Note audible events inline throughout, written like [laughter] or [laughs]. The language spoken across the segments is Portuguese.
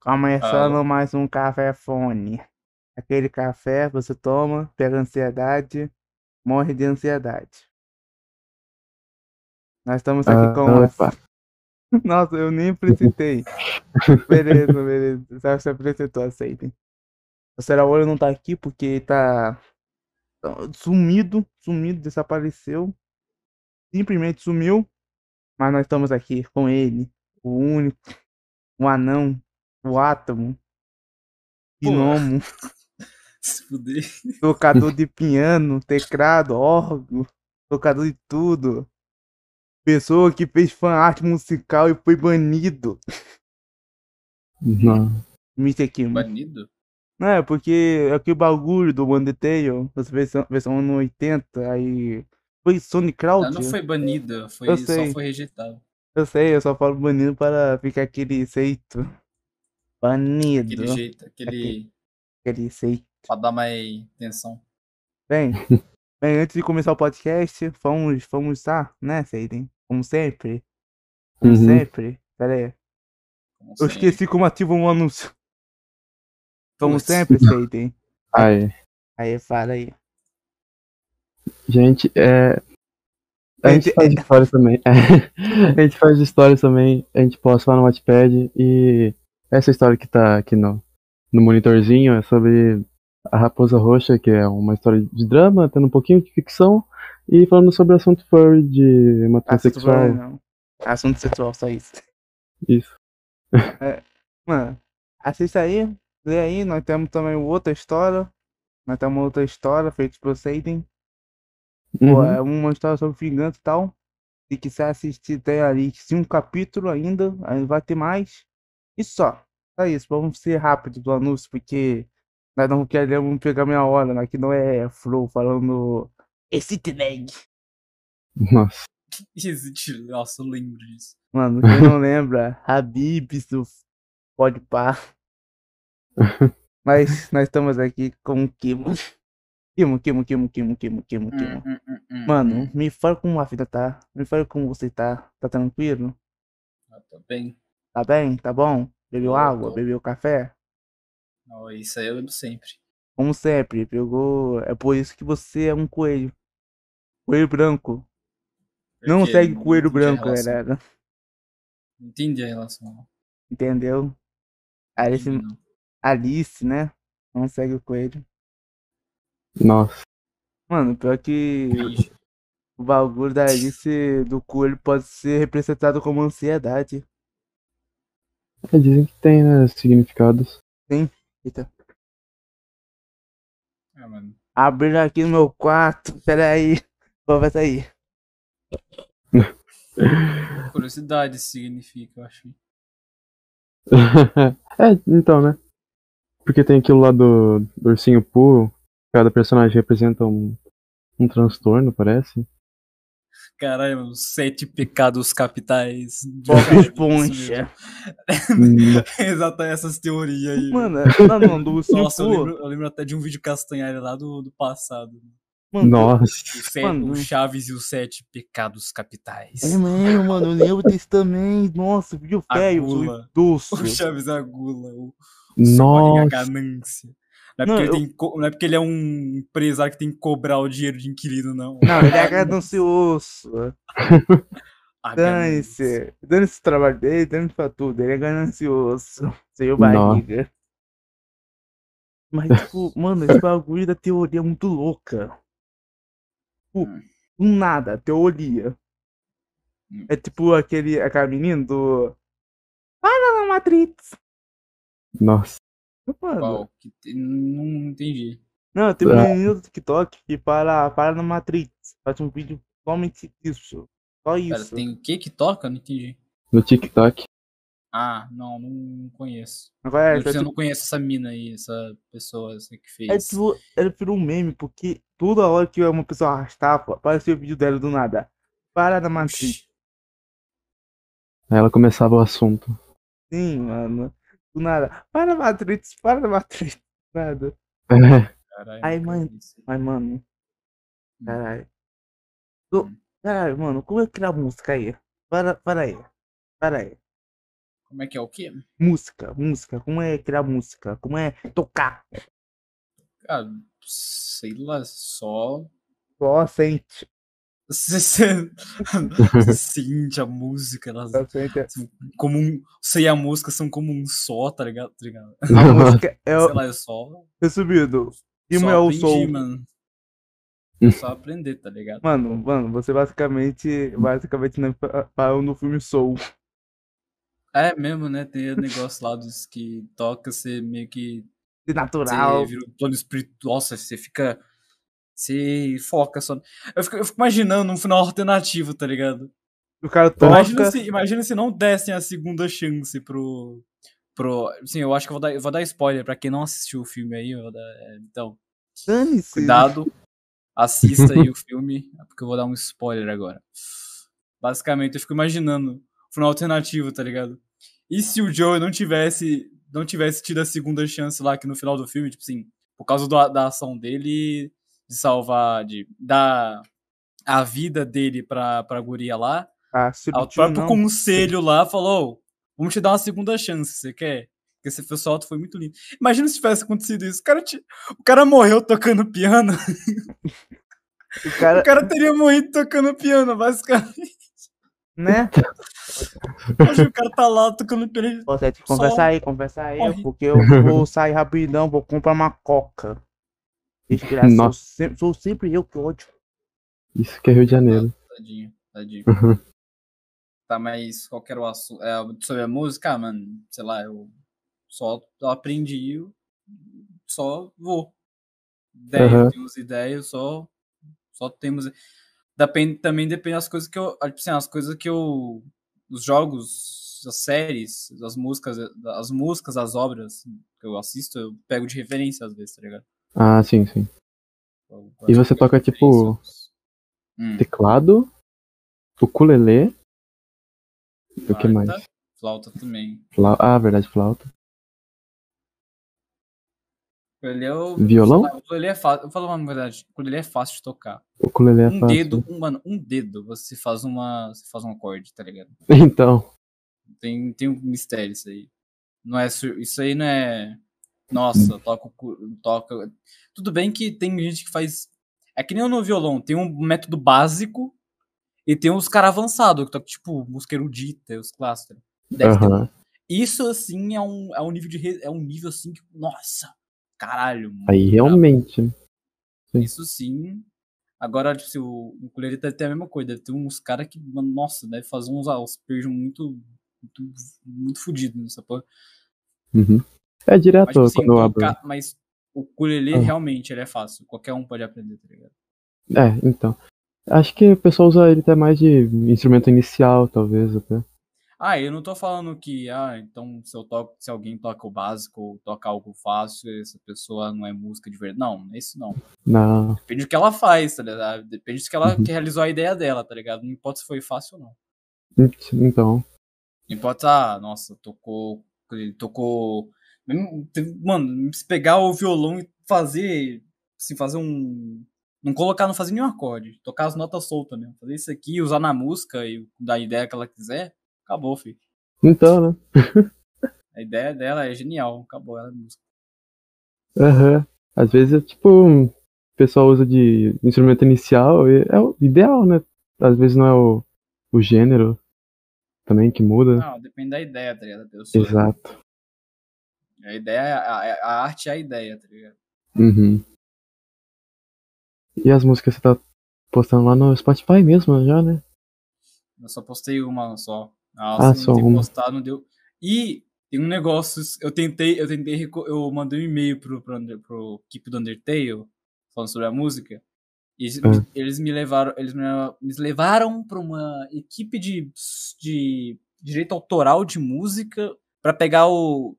Começando Fala. mais um café fone. Aquele café você toma, pega ansiedade, morre de ansiedade. Nós estamos aqui com Ah, as... opa. [laughs] Nossa, eu nem apresentei. Beleza, beleza. Você se apresentou, aceitem. O Seraolho não tá aqui porque tá sumido, sumido, desapareceu. Simplesmente sumiu. Mas nós estamos aqui com ele, o único, o anão, o átomo, Pô. gnomo, [laughs] Se fuder. tocador de piano, teclado, órgão, tocador de tudo. Pessoa que fez fan art musical e foi banido. Não. Mr. Kim. Banido? Não, é porque aquele bagulho do Undertale, essa versão, versão ano 80, aí. Foi Sonic Cloud? Ela não foi banida, foi, Eu só sei. foi rejeitado. Eu sei, eu só falo banido para ficar aquele seito. Banido. Aquele jeito, aquele. Aquele seito. pra dar mais atenção. Bem, [laughs] bem, antes de começar o podcast, vamos, vamos estar, né, Seiden? Como sempre. Como Uhum. sempre. Pera aí. Como Eu sempre. esqueci como ativa um anúncio. Como Putz. sempre, Seiden. Aí, Aí, fala aí. Gente, é. A Gente, gente faz histórias também. [laughs] a gente faz histórias também, a gente posta lá no Wattpad e essa história que tá aqui no, no monitorzinho é sobre a Raposa Roxa, que é uma história de drama, tendo um pouquinho de ficção e falando sobre o assunto furry de Assunto transexual. furry, não. Assunto sexual, só isso. Isso. Mano, assista aí, lê aí, nós temos também outra história. Nós temos outra história feita por Seiden. Pô, Uhum. é uma história sobre vingança e tal. Se quiser assistir, tem ali cinco capítulos ainda, aí vai ter mais. E só. Só isso, vamos ser rápido do anúncio, porque nós não queremos pegar minha hora, né? Aqui não é Flow falando esse tag. Nossa. [laughs] Existe. Nossa, eu lembro disso. Mano, quem não lembra, [laughs] Habibs do Pode Pá. [laughs] Mas nós estamos aqui com o Kimo. Kimo, Kimo, Kimo, Kimo, Kimo, Kimo, Kimo. Hum, hum, hum, hum, Mano, me fala como a vida tá. Me fala como você tá. Tá tranquilo? Ah, tá bem. Tá bem? Tá bom? Bebeu água? tô. Bebeu café? Ó, isso aí eu lembro sempre. Como sempre, pegou. É por isso que você é um coelho. Coelho branco. Não Porque segue não coelho branco, galera. Não entendi a relação. Entendeu? Alice, não. Alice, né? Não segue o coelho. Nossa. Mano, pior que o bagulho da Alice do coelho pode ser representado como ansiedade. É, dizem que tem, né, significados. Eita. Ah, mano. Abrindo aqui no meu quarto. Pera aí. Conversa [laughs] aí. Curiosidade significa, eu acho. [laughs] é, então, né? Porque tem aquilo lá do, do ursinho Pooh, cada personagem representa um, um transtorno, parece. Caralho, mano, sete pecados capitais. de Bob Esponja. [laughs] [laughs] Exato, essas teorias aí. Mano, não, não, do Nossa, eu lembro, eu lembro até de um vídeo castanhar lá do, do passado. Mano, Nossa. O, se- Mano. o Chaves e os sete pecados capitais. É mesmo, mano, eu lembro desse também. Nossa, vídeo feio, doce. O Chaves a gula, o, o Somarinha, a Nossa. ganância. Não é, Não, porque ele eu- co- não é porque ele é um empresário que tem que cobrar o dinheiro de inquilino, não. Não, ele é ganancioso. A [laughs] ganância. Dane-se. Dane-se o trabalho dele, dane-se pra tudo. Ele é ganancioso. Seu barriga. Mas, tipo, [laughs] mano, esse bagulho da teoria é muito louca. Tipo, Hum. do nada, teoria. Hum. É tipo aquele, aquela menina do. Para na Matrix. Nossa. Mano. Qual? Que te- Não entendi. Não, tem um Ah. menino do TikTok que para, para na Matrix. Faz um vídeo somente disso. Só Pera, isso. tem o que que toca? Não entendi. No TikTok. Ah, não, não conheço. Agora, eu, é, é, eu tipo, não conheço essa mina aí, essa pessoa essa que fez. é tipo, ela virou um meme, porque toda hora que uma pessoa arrastava, aparecia o vídeo dela do nada. Para na Matrix. Aí ela começava o assunto. Sim, mano. Do nada. Para Matrix, para Matrix. Nada. É. Caralho, Ai, mãe. acredito. Mas, mano, Hum. caralho. Hum. Caralho, mano, como é criar música aí? Para, para aí. Para aí. Como é que é o quê? Música, música. Como é criar música? Como é tocar? Ah, sei lá, só. Só sente. Você você- você sente a música, elas como um. Você e a música são como um só, tá ligado? Tá ligado? A música é o. Sei lá, é só. Resumido. Rimo só é o aprendi, mano. Só aprender, tá ligado? Mano, mano, você basicamente. Basicamente não parou no filme Soul. É mesmo, né? Tem o negócio lá dos que toca, você meio que. De natural. Você vira um plano espiritual, nossa, você fica. Você foca só. Eu fico, eu fico imaginando um final alternativo, tá ligado? O cara Imagina toca. se, imagina se não dessem a segunda chance pro. pro sim, eu acho que eu vou dar, eu vou dar spoiler pra quem não assistiu o filme aí. dar- é, então, cuidado, assista aí o [laughs] filme, porque eu vou dar um spoiler agora. Basicamente, eu fico imaginando o final alternativo, tá ligado? E se o Joe não tivesse não tivesse tido a segunda chance lá que no final do filme, tipo assim, por causa do- da ação dele de salvar, de dar a vida dele pra, pra guria lá, Ah, o próprio conselho lá falou: vamos te dar uma segunda chance, você quer? Porque esse foi solto, foi muito lindo. Imagina se tivesse acontecido isso. O cara, ti- o cara morreu tocando piano. O cara, O cara teria morrido tocando piano, basicamente. né? Hoje o cara tá lá tocando piano. Você tem que conversar aí, conversar aí, corre. porque eu vou sair rapidão, vou comprar uma coca. Desgraça, sou, Nossa. sempre, sou sempre eu que ódio. Isso que é Rio de Janeiro. Tadinho, tadinho. Uhum. Tá, mas qual que era o assunto? É, sobre a música, ah, mano, sei lá, eu só aprendi, eu só vou. Ideia, Aham. eu tenho as ideias, só, só temos. Depende, também depende das coisas que eu. Tipo assim, as coisas que eu. Os jogos, as séries, as músicas, as músicas, as obras que eu assisto, eu pego de referência às vezes, tá ligado? Ah, sim, sim. Eu E você toca, tipo. Hum, Teclado, ukulele. E o que mais? flauta, Flauta também. Flau- Ah, verdade, flauta. Ukulele é o- Violão? sei lá, ukulele é fácil. Eu falo uma verdade. Ukulele é fácil de tocar. Ukulele é um fácil. dedo, um, mano, um dedo, você faz uma. Você faz um acorde, tá ligado? [laughs] Então, Tem, tem um mistério isso aí. Não é isso aí não é. Nossa, toca, o cu- toca. Tudo bem que tem gente que faz. É que nem no violão, tem um método básico e tem uns caras avançados, que toca tipo música erudita, os clássicos. Deve ter um- aham. Isso assim é um, é um nível de. re- É um nível assim que. Nossa! Caralho, mano. Aí realmente. né? sim. Isso sim. Agora, tipo, se o ukulele deve ter a mesma coisa. Deve ter uns caras que, mano, nossa, deve fazer uns arpejos muito, muito, muito fodidos nessa porra. Uhum. É direto Mas, tipo assim, quando eu abro. tocar- mas o ukulele Ah. realmente ele é fácil. Qualquer um pode aprender, tá ligado? É, então. Acho que o pessoal usa ele até mais de instrumento inicial, talvez, até. Ah, eu não tô falando que, ah, então se eu toco, se alguém toca o básico ou toca algo fácil, essa pessoa não é música de verdade. Não, isso não. Não. Depende do que ela faz, tá ligado? Depende do que ela Uhum. que realizou a ideia dela, tá ligado? Não importa se foi fácil ou não. Então. Não importa, ah, nossa, tocou. Ele tocou. Mano, se pegar o violão e fazer. Assim, fazer um. Não colocar, não fazer nenhum acorde. Tocar as notas soltas mesmo. Fazer isso aqui, usar na música e dar a ideia que ela quiser. Acabou, filho. Então, né? A ideia dela é genial. Acabou ela é música. Aham. Às vezes, é tipo, o pessoal usa de instrumento inicial e é o ideal, né? Às vezes não é o, o gênero também que muda. Não, depende da ideia, tá ligado? Exato. A ideia, é- a, a arte é a ideia, tá ligado? Uhum. E as músicas você tá postando lá no Spotify mesmo já, né? Eu só postei uma só. Ah, Nossa, só não tem uma. postado, não deu. E tem um negócio, eu tentei, eu tentei, eu mandei um e-mail pro, pro, pro equipe do Undertale, falando sobre a música. E eles, Ah. me- eles me levaram, eles me, me levaram pra uma equipe de, de direito autoral de música pra pegar o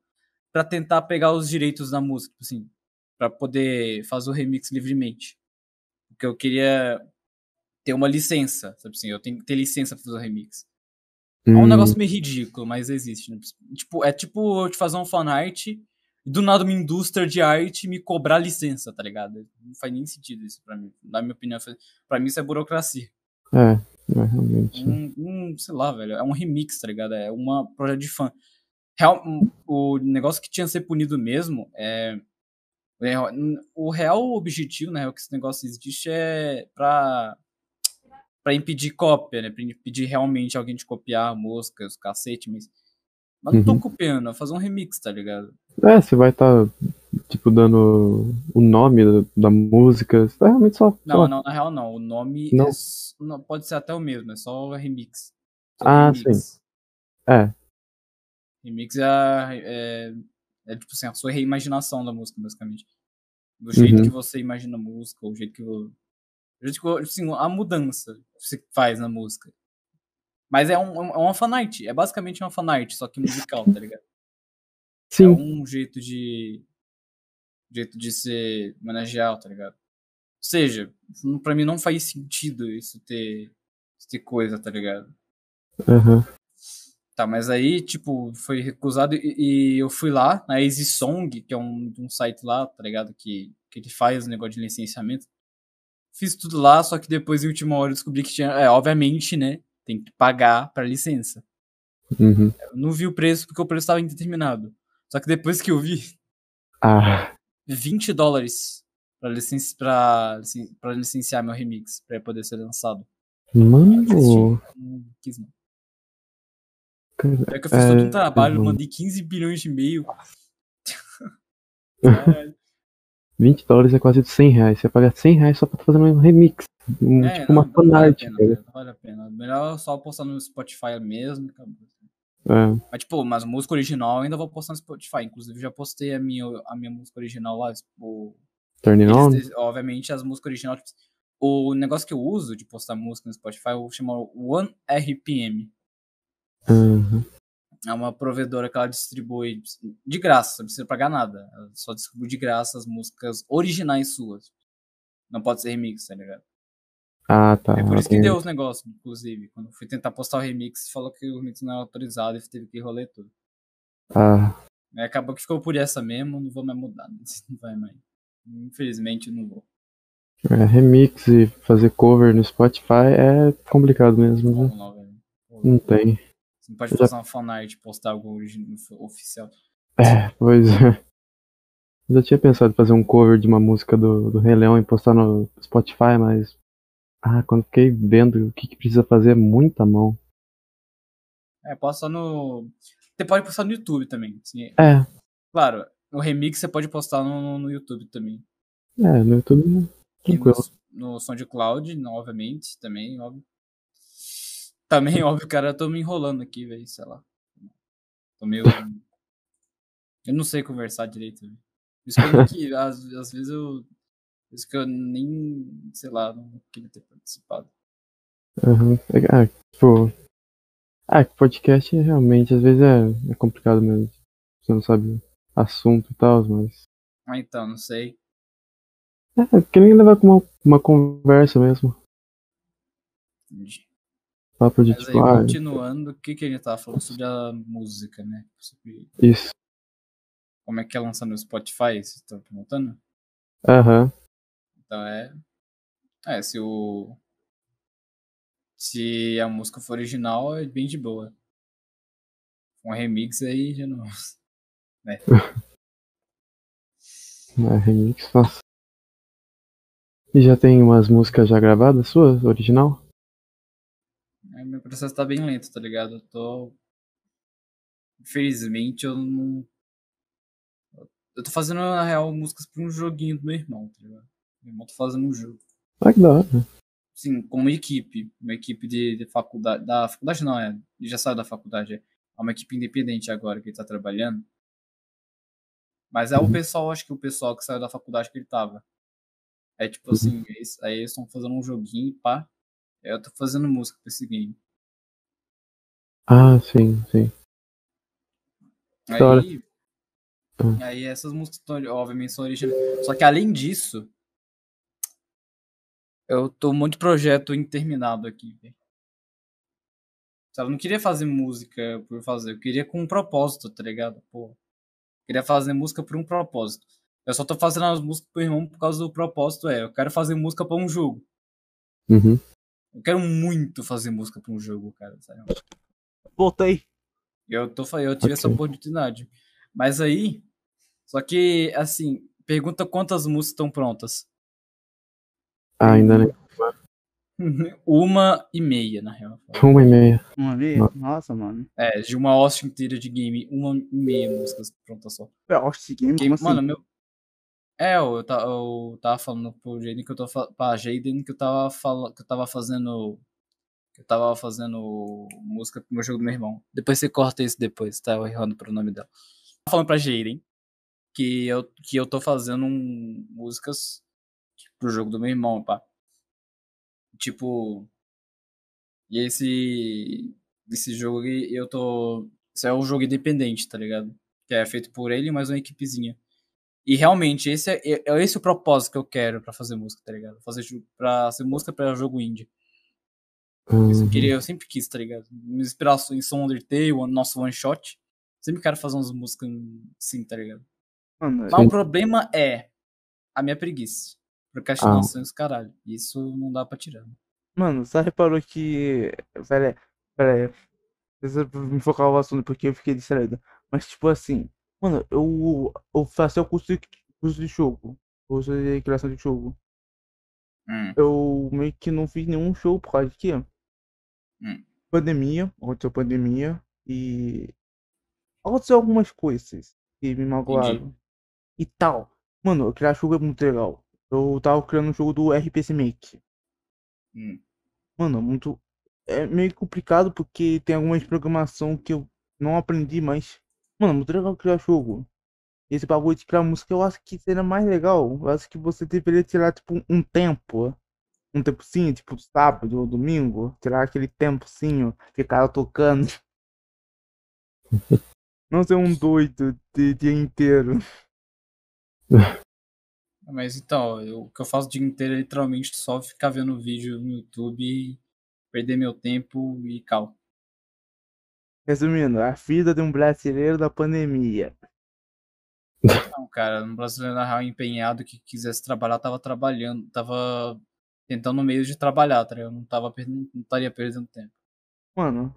para tentar pegar os direitos da música, tipo assim, para poder fazer o remix livremente. Porque eu queria ter uma licença, sabe assim, eu tenho que ter licença pra fazer o remix. É um Hum, negócio meio ridículo, mas existe. né? Tipo, é tipo eu te fazer um fanart e do nada uma indústria de arte me cobrar licença, tá ligado? Não faz nem sentido isso pra mim. Na minha opinião, pra mim isso é burocracia. É. É, realmente. Um, um, sei lá, velho, é um remix, tá ligado? É uma projeto de fã. Real, o negócio que tinha que ser punido mesmo é. é o real objetivo, né, que esse negócio existe é pra, pra impedir cópia, né? Pra impedir realmente alguém de copiar músicas, cacete, mas. Mas não tô Uhum. copiando, é fazer um remix, tá ligado? É, você vai estar, tipo, dando o nome da, música. Você tá realmente só. Não, só- não, na real não. O nome Não? é pode ser até o mesmo, é só remix. Só Ah, remix. É. Remix é, é, é tipo assim, a sua reimaginação da música, basicamente. Do jeito Uhum. que você imagina a música, o jeito que você. O jeito que, vo- assim, a mudança que você faz na música. Mas é, um, é uma fanart, é basicamente uma fanart, só que musical, tá ligado? [laughs] É Sim. um jeito de. jeito de ser homenagear, tá ligado? Ou seja, pra mim não faz sentido isso ter, isso ter coisa, tá ligado? Aham. Tá, mas aí, tipo, foi recusado e, e eu fui lá na Easy Song, que é um, um site lá, tá ligado? Que, que ele faz o negócio de licenciamento. Fiz tudo lá, só que depois, em última hora, eu descobri que tinha. É, obviamente, né? Tem que pagar pra licença. Uhum. Eu não vi o preço porque o preço estava indeterminado. Só que depois que eu vi, Ah, 20 dólares pra, licenci pra, licen pra licenciar meu remix, pra poder ser lançado. mano. Não quis não. É que eu fiz todo um É, trabalho, uhum. mandei 15 bilhões de e-mail. [laughs] Caralho. 20 dólares é quase 100 reais. Você paga 100 reais só pra fazendo um remix. Um, É, tipo não, uma não vale a fanart, pena, não vale a pena. Melhor só postar no Spotify mesmo. É. Mas, tipo, mas música original eu ainda vou postar no Spotify. Inclusive, já postei a minha, a minha música original lá. O, Turning on? eles- obviamente, as músicas originais. tipo, o negócio que eu uso de postar música no Spotify eu chamo OneRPM. Aham. É uma provedora que ela distribui de graça, não precisa pagar nada. Ela só distribui de graça as músicas originais suas. Não pode ser remix, tá ligado? Ah, tá. É por isso que deu os negócios, inclusive. Quando fui tentar postar o remix, falou que o remix não era autorizado e teve que rolê tudo. Ah, Aí acabou que ficou por essa mesmo, não vou mais mudar. [laughs] Não vai mais. Infelizmente, não vou. é, remix e fazer cover no Spotify é complicado mesmo, né? Lá, velho. Não tem. Você não pode já- postar uma fanart e postar algo oficial. É, pois é. Eu já tinha pensado em fazer um cover de uma música do, do Rei Leão e postar no Spotify, mas. Ah, quando fiquei vendo o que, que precisa fazer, é muita mão. É, posta no. Você pode postar no YouTube também. assim. É, Claro, o remix você pode postar no, no YouTube também. é, no YouTube. Tranquilo. no, no SoundCloud, obviamente, também, óbvio. Também, [laughs] óbvio, cara, eu tô me enrolando aqui, velho, sei lá. Tô meio. Eu não sei conversar direito, velho. Isso [laughs] que, às, às vezes eu. Isso que eu nem, sei lá, não queria ter participado. Aham. É, Ah, tipo. Ah, podcast realmente às vezes é, é complicado mesmo. Você não sabe assunto e tal, mas. Ah, então, não sei. É, que nem levar com uma, uma conversa mesmo. Entendi. Papo de Mas aí, tipo, ah, continuando, o que, que a gente tava falando sobre a música, né? Sobre isso. como é que é lançar no Spotify, vocês estão perguntando? Aham. Então é. É, se o. Se a música for original, é bem de boa. Um remix aí já não. [laughs] [laughs] É, remix, nossa. E já tem umas músicas já gravadas suas, original? É, processo tá bem lento, tá ligado? Eu tô. Infelizmente eu não. Eu tô fazendo, na real, músicas pra um joguinho do meu irmão, tá ligado? Meu irmão tá fazendo um jogo. Ah, que da hora. Sim, como equipe. Uma equipe de, de faculdade. Da faculdade não, é. Ele já saiu da faculdade. É uma equipe independente agora que ele tá trabalhando. Mas é o Uhum. pessoal, acho que o pessoal que saiu da faculdade que ele tava. É tipo Uhum. assim, eles- aí eles estão fazendo um joguinho, pá. Aí Eu tô fazendo música pra esse game. Ah, sim, sim. Aí, Hum. aí essas músicas, obviamente, são originais. Só que além disso, eu tô um monte de projeto interminado aqui. Sabe, eu não queria fazer música por fazer, eu queria com um propósito, tá ligado? Pô, queria fazer música por um propósito. Eu só tô fazendo as músicas pro irmão por causa do propósito, é, eu quero fazer música pra um jogo. Uhum. Eu quero muito fazer música pra um jogo, cara. Sério. Voltei. Eu, tô, eu tive essa Ok. oportunidade. Mas aí. Só que, assim, pergunta quantas músicas estão prontas. Ah, ainda nem. [laughs] Uma e meia, na real. Uma e meia. Uma vez? Não. Nossa, mano. É, de uma host inteira de game, uma e meia músicas prontas só. É, Host Game, Game, como assim? mano, meu. É, eu, ta- eu tava falando pro Jaden que eu tô pra Jaden que eu tava falando que eu tava fazendo eu tava fazendo música pro meu jogo do meu irmão. Depois você corta isso depois, tá? Eu errando pro nome dela. Tava falando pra Jaden que eu que eu tô fazendo um- músicas pro jogo do meu irmão, pá. Tipo, e esse esse jogo eu tô isso é um jogo independente, tá ligado? Que é feito por ele e mais uma equipezinha. E realmente, esse é, é é esse o propósito que eu quero pra fazer música, tá ligado? Fazer pra ser música pra jogo indie. Isso eu Uhum. queria, eu sempre quis, tá ligado? Me inspirar em som Undertale, o nosso one shot. Sempre quero fazer umas músicas assim, tá ligado? Mano, Mas o problema é a minha preguiça. Procrastinação e os caralho. Isso não dá pra tirar. Mano, só reparou que. Pera aí, pera aí. Precisa me focar no assunto porque eu fiquei distraído. Mas, tipo assim, mano, eu, eu faço o curso de, curso de jogo. Curso de criação de jogo. Hum, Eu meio que não fiz nenhum show por causa de quê? Hum. Pandemia, aconteceu pandemia e. Aconteceu algumas coisas que me magoaram. E tal. Mano, criar jogo é muito legal. Eu tava criando um jogo do RPC Make. hum. Mano, muito. É meio complicado porque tem algumas programação que eu não aprendi, mas. Mano, muito legal criar jogo. Esse bagulho de criar música eu acho que seria mais legal. Eu acho que você deveria tirar, tipo, um tempo. Um tempo sim, tipo, sábado ou domingo. Tirar aquele tempo sim, ficar tocando. [laughs] Não ser um doido de dia inteiro. [laughs] Mas então, eu- o que eu faço o dia inteiro é literalmente só ficar vendo vídeo no YouTube, perder meu tempo e cal. Resumindo, a vida de um brasileiro da pandemia. Não, cara, um brasileiro na real empenhado que quisesse trabalhar, tava trabalhando, tava tentando meio de trabalhar, tá ligado? Não tava perdendo, não estaria perdendo tempo. Mano,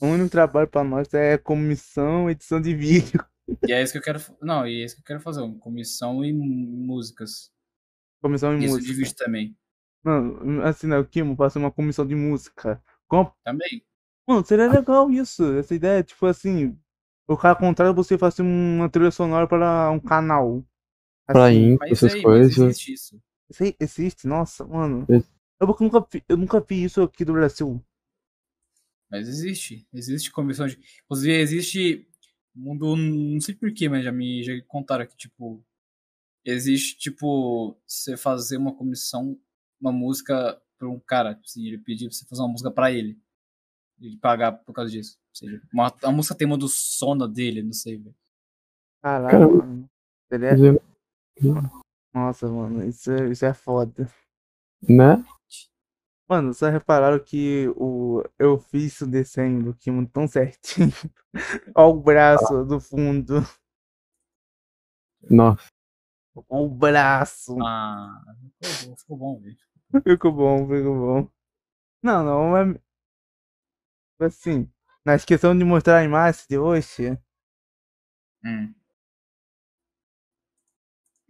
o único trabalho pra nós é comissão, edição de vídeo. [laughs] E é isso que eu quero, não, e é isso que eu quero fazer, comissão e músicas. Comissão em Isso música. de vídeo também. Mano, assim, né, o Kimo fazer uma comissão de música. Com- Também. Mano, seria legal isso, essa ideia, tipo assim, o cara contrata você fazer uma trilha sonora para um canal. Pra Assim, Inc, Mas essas aí, mas coisas. existe isso. Isso aí existe, nossa, mano. Ex- Eu nunca, vi- eu nunca vi isso aqui do Brasil. Mas existe. Existe comissão de. Inclusive, existe. Mundo. Não sei porquê, mas já me já contaram que, tipo. Existe, tipo. Você fazer uma comissão, uma música pra um cara. Tipo assim, ele pedir pra você fazer uma música pra ele. Ele pagar por causa disso. Ou seja, uma, a música tema do sono dele, não sei, velho. Caralho, mano. Mas eu- Nossa, mano, isso, é- isso é foda. Né? Mano, só repararam que o... eu fiz o desenho do Kimo tão certinho. [laughs] Olha o braço do fundo. Nossa. O braço. Ah, ficou bom, ficou bom, velho. Ficou bom, ficou bom. Não, não, mas. Assim, na questão de mostrar a imagem de hoje, Hum.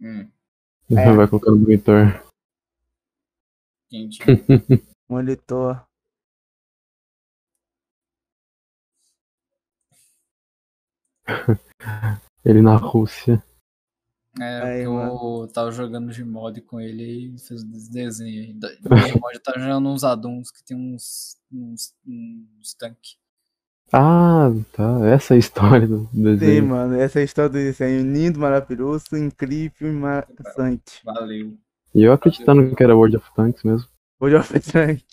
Hum. É. Vai colocar no monitor. Quente. [laughs] monitor. Ele na Rússia. É, Aí, eu tava jogando Gmod com ele e fez uns desenhos [laughs] O Gmod tá jogando uns aduns que tem uns, uns, uns tanques. Ah, tá. Essa é a história do Sim, desenho. mano, essa é a história do desenho. Lindo, maravilhoso, incrível e maçante. Valeu. E eu acreditando que era World of Tanks mesmo. Hoje of Tank.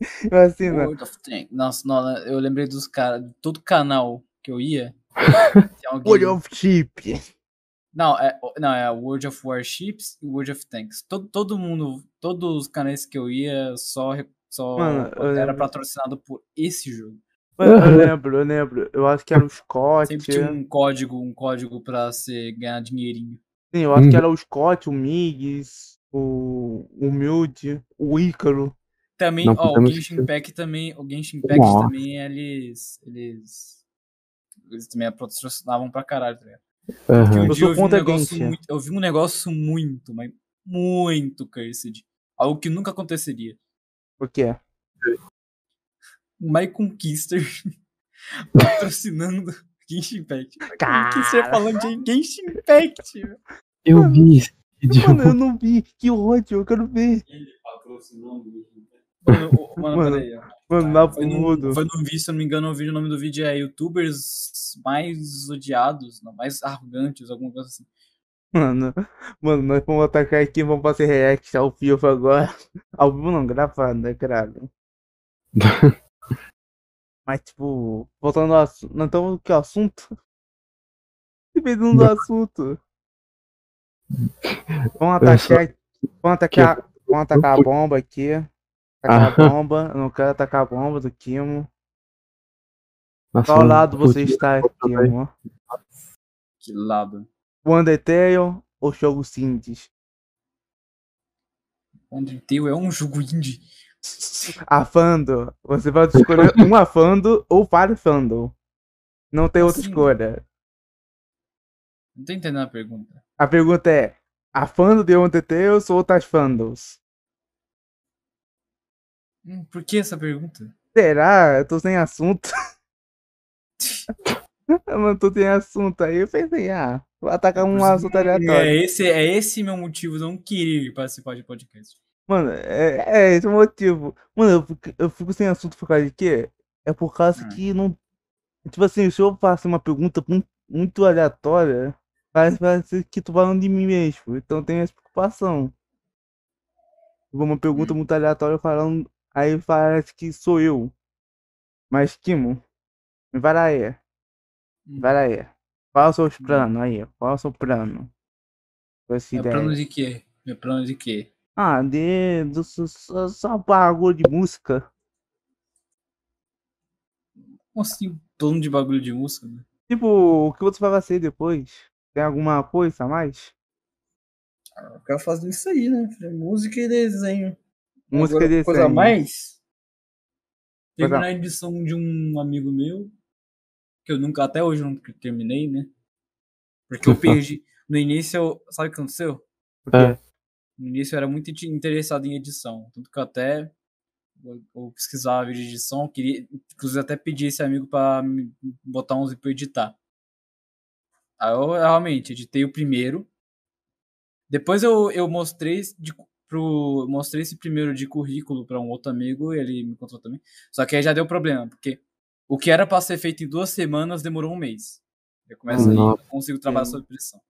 [laughs] Mas assim, né? World of Tanks. Nossa, não, eu lembrei dos caras, de todo canal que eu ia. [laughs] alguém- World of Chip. Não, é, não, é World of Warships e World of Tanks. Todo, todo mundo, todos os canais que eu ia só, só Mano, eu era lembro. patrocinado por esse jogo. Mano, eu lembro, eu lembro. Eu acho que era o Scott. Sempre tinha um código, um código pra você ganhar dinheirinho. Sim, eu acho que Uhum. era o Scott, o Migs, o Humilde, o Ícaro. também, Não ó, o Genshin. Impact também, o Genshin Impact Nossa. também, eles, eles, eles também patrocinavam pra caralho, tá ligado? Porque um Eu eu vi um negócio muito, eu vi um negócio muito, mas muito cursed. Algo que nunca aconteceria. O quê? My Conquister [laughs] patrocinando [laughs] Genshin Impact. Conquister Cara. falando de Genshin Impact. Eu vi esse vídeo. Mano, eu não vi. Que ódio, eu quero ver. Ele patrocinando Genshin Impact. Mano, mano, Mano, peraí. Mano, na Foi fundo. foi vídeo, se eu não me engano, o vídeo, o nome do vídeo é Youtubers mais odiados, não, mais arrogantes, alguma coisa assim. Mano, mano, nós vamos atacar aqui, vamos fazer react ao vivo agora. Ao vivo não, gravado, né, caralho? [laughs] Mas, tipo, voltando ao assunto. [laughs] Não estamos que assunto? Dependendo do assunto. Vamos Eu só- atacar. Vamos atacar. Vamos atacar a bomba aqui. Atacar a Ah. bomba. Eu não quero atacar a bomba do Kimo. Nossa, Qual lado você está. Kimo? Que lado. O Undertale ou Jogo Sintes? Undertale é um jogo indie. Afando. Você pode escolher [laughs] um afando ou para fando. Não tem outra Assim. escolha. Não tô entendendo a pergunta. A pergunta é: afando de Undertale ou outras fandos? Hum, por que essa pergunta? Será? Eu tô sem assunto. [laughs] eu não tô sem assunto. Aí eu pensei, ah, vou atacar um assunto aleatório. É esse, é esse meu motivo de não querer participar de podcast. Mano, é, é esse o motivo. Mano, eu fico, eu fico sem assunto por causa de quê? É por causa Hum. que não. Tipo assim, se eu faço uma pergunta muito, muito aleatória, parece, parece que tô falando de mim mesmo. Então tem essa preocupação. Uma pergunta Hum. muito aleatória falando. Aí parece que sou eu. Mas, Kimo, vai lá aí. Hum. Vai lá aí. Qual é o seu plano aí? Qual é o seu plano? Meu plano de quê? Meu plano de quê? Ah, de. do- Só, só, só bagulho de música. Como assim, plano de bagulho de música? né? Tipo, o que você vai fazer depois? Tem alguma coisa a mais? Eu quero fazer isso aí, né? Música e desenho. Música Agora, e Coisa a desenho. mais? Terminar a edição de um amigo meu, que eu nunca, até hoje, nunca terminei, né? Porque eu [laughs] perdi. No início, eu, sabe o que aconteceu? Porque É. No início eu era muito in- interessado em edição. Tanto que eu até eu, eu pesquisava vídeo de edição, eu queria, inclusive até pedi esse amigo pra me botar uns pra eu editar. Aí eu realmente editei o primeiro. Depois eu, eu mostrei de, pro, mostrei esse primeiro de currículo pra um outro amigo e ele me contou também. Só que aí já deu problema, porque o que era pra ser feito em duas semanas demorou um mês. Já começa aí, eu consigo trabalhar Sim. sob pressão.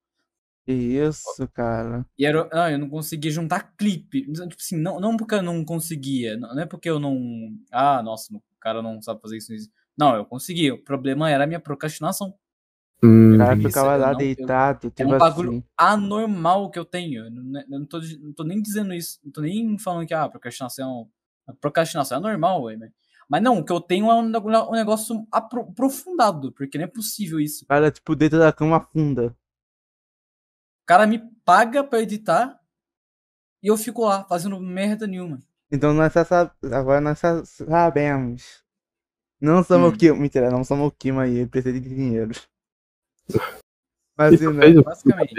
Que isso, cara. E era, não, eu não conseguia juntar clipe. Tipo assim, não, não porque eu não conseguia. Não não é porque eu não. Ah, nossa, o cara não sabe fazer isso. isso. Não, eu conseguia. O problema era a minha procrastinação. Hum, O cara ficava eu lá não- eu- deitado, É tipo um bagulho assim. anormal que eu tenho. Eu não, eu não, tô, não tô nem dizendo isso. Não tô nem falando que ah, procrastinação. Procrastinação é normal, ué, né? Mas não, o que eu tenho é um, um negócio apro- aprofundado, porque não é possível isso. O cara, tipo, dentro da cama funda. O cara me paga pra editar e eu fico lá, fazendo merda nenhuma. Então nós sab... agora nós sabemos. Não somos Hum. o Kimo. Mentira, não somos o Kimo aí, ele precisa de dinheiro. [laughs] Mas E né? Basicamente.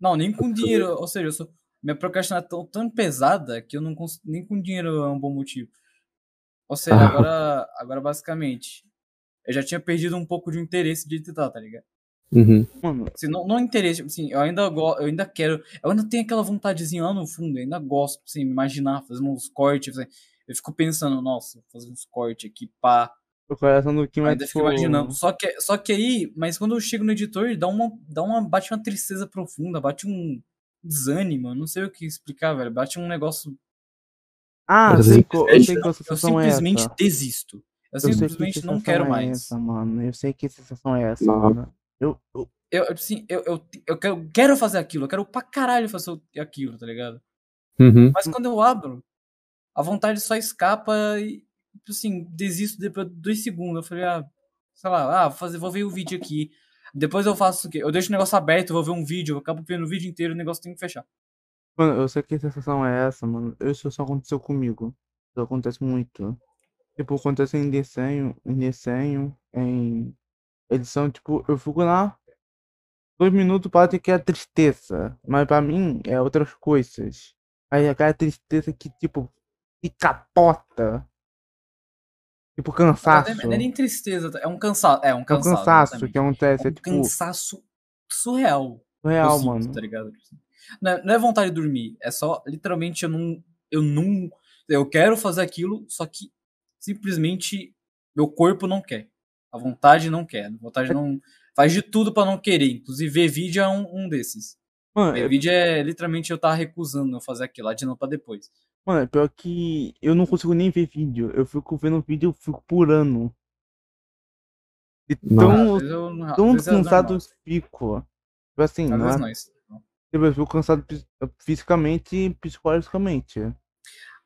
Não, nem com dinheiro. Ou seja, eu sou, minha procrastinação é tão, tão pesada que eu não consigo. Nem com dinheiro é um bom motivo. Ou seja, Ah. agora, agora basicamente. Eu já tinha perdido um pouco de interesse de editar, tá ligado? Uhum. Mano, Assim, não, não interesse, assim, eu ainda, eu ainda quero. Eu ainda tenho aquela vontadezinha lá no fundo, eu ainda gosto, assim, imaginar, fazendo uns cortes. Assim, eu fico pensando, nossa, fazer uns cortes aqui, pá. o coração do Kimo é Ainda fico imaginando. Só que, só que aí, mas quando eu chego no editor, dá uma, dá uma, bate uma tristeza profunda, bate um desânimo, eu não sei o que explicar, velho. Bate um negócio. Ah, Mas sei, assim, co- eu eu sei qual Eu sensação é simplesmente essa. desisto. Eu, Eu sei que simplesmente não sensação quero é mais. Essa, mano. Eu sei que sensação é essa, Não. mano. Eu, eu, Eu, assim, eu, eu, eu quero, quero fazer aquilo, eu quero pra caralho fazer aquilo, tá ligado? Uhum. Mas quando eu abro, a vontade só escapa e, tipo assim, desisto depois de dois segundos. Eu falei, ah, sei lá, ah, vou, fazer, vou ver o vídeo aqui. Depois eu faço o quê? Eu deixo o negócio aberto, vou ver um vídeo, eu acabo vendo o vídeo inteiro, o negócio tem que fechar. mano, eu sei que sensação é essa, mano. Isso só aconteceu comigo. Isso acontece muito. Tipo, acontece em desenho, em desenho, em edição, tipo, eu fico lá. Dois minutos pode que é tristeza. Mas pra mim é outras coisas. Aí aquela tristeza que, tipo, que capota. Tipo, é- cansaço. não é nem tristeza, é um cansaço. É um É um cansaço. cansaço exatamente. que acontece. É É um tipo, cansaço surreal. eu real, sinto, mano. Tá ligado? Não é, não é vontade de dormir, é só, literalmente, eu não. Eu não. Eu quero fazer aquilo, só que simplesmente meu corpo não quer. A vontade não quer. A vontade não. Faz de tudo pra não querer. Inclusive, ver vídeo é um, um desses. Mano, Ver é, vídeo é literalmente eu tava recusando eu fazer aquilo, adiando pra depois. mano, é pior que eu não consigo nem ver vídeo. Eu fico vendo vídeo, eu fico por ano. Nossa. tão, tão é cansado eu fico. Tipo assim, Às não é, não. tipo, eu fico cansado fisicamente e psicologicamente.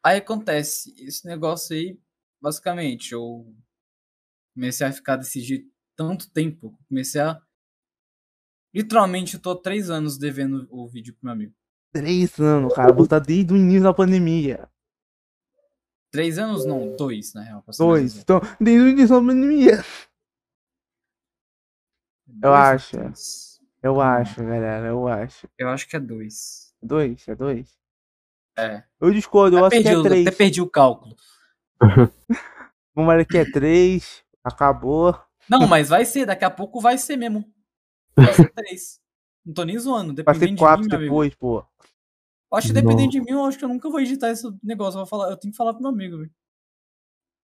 Aí acontece, esse negócio aí, basicamente, eu comecei a ficar desse jeito tanto tempo, comecei a. Literalmente, eu tô há três anos devendo o vídeo pro meu amigo. Três anos, cara. Vou estar desde o início da pandemia. Três anos? Não, dois, na real. Dois. Então, desde o início da pandemia. Dois ou acho. Eu acho, galera. Eu acho. Eu acho que é dois. Dois? É dois? É. Eu discordo, eu Até acho que perdi, é o- três. até perdi o cálculo. [laughs] Vamos ver que é três. Acabou. Não, mas vai ser, daqui a pouco vai ser mesmo. Vai ser [laughs] três. Não tô nem zoando, Vai ser dependendo de quatro mim, depois, pô. Eu acho que dependendo de mim, eu acho que eu nunca vou editar esse negócio. Eu, vou falar, eu tenho que falar pro meu amigo, velho.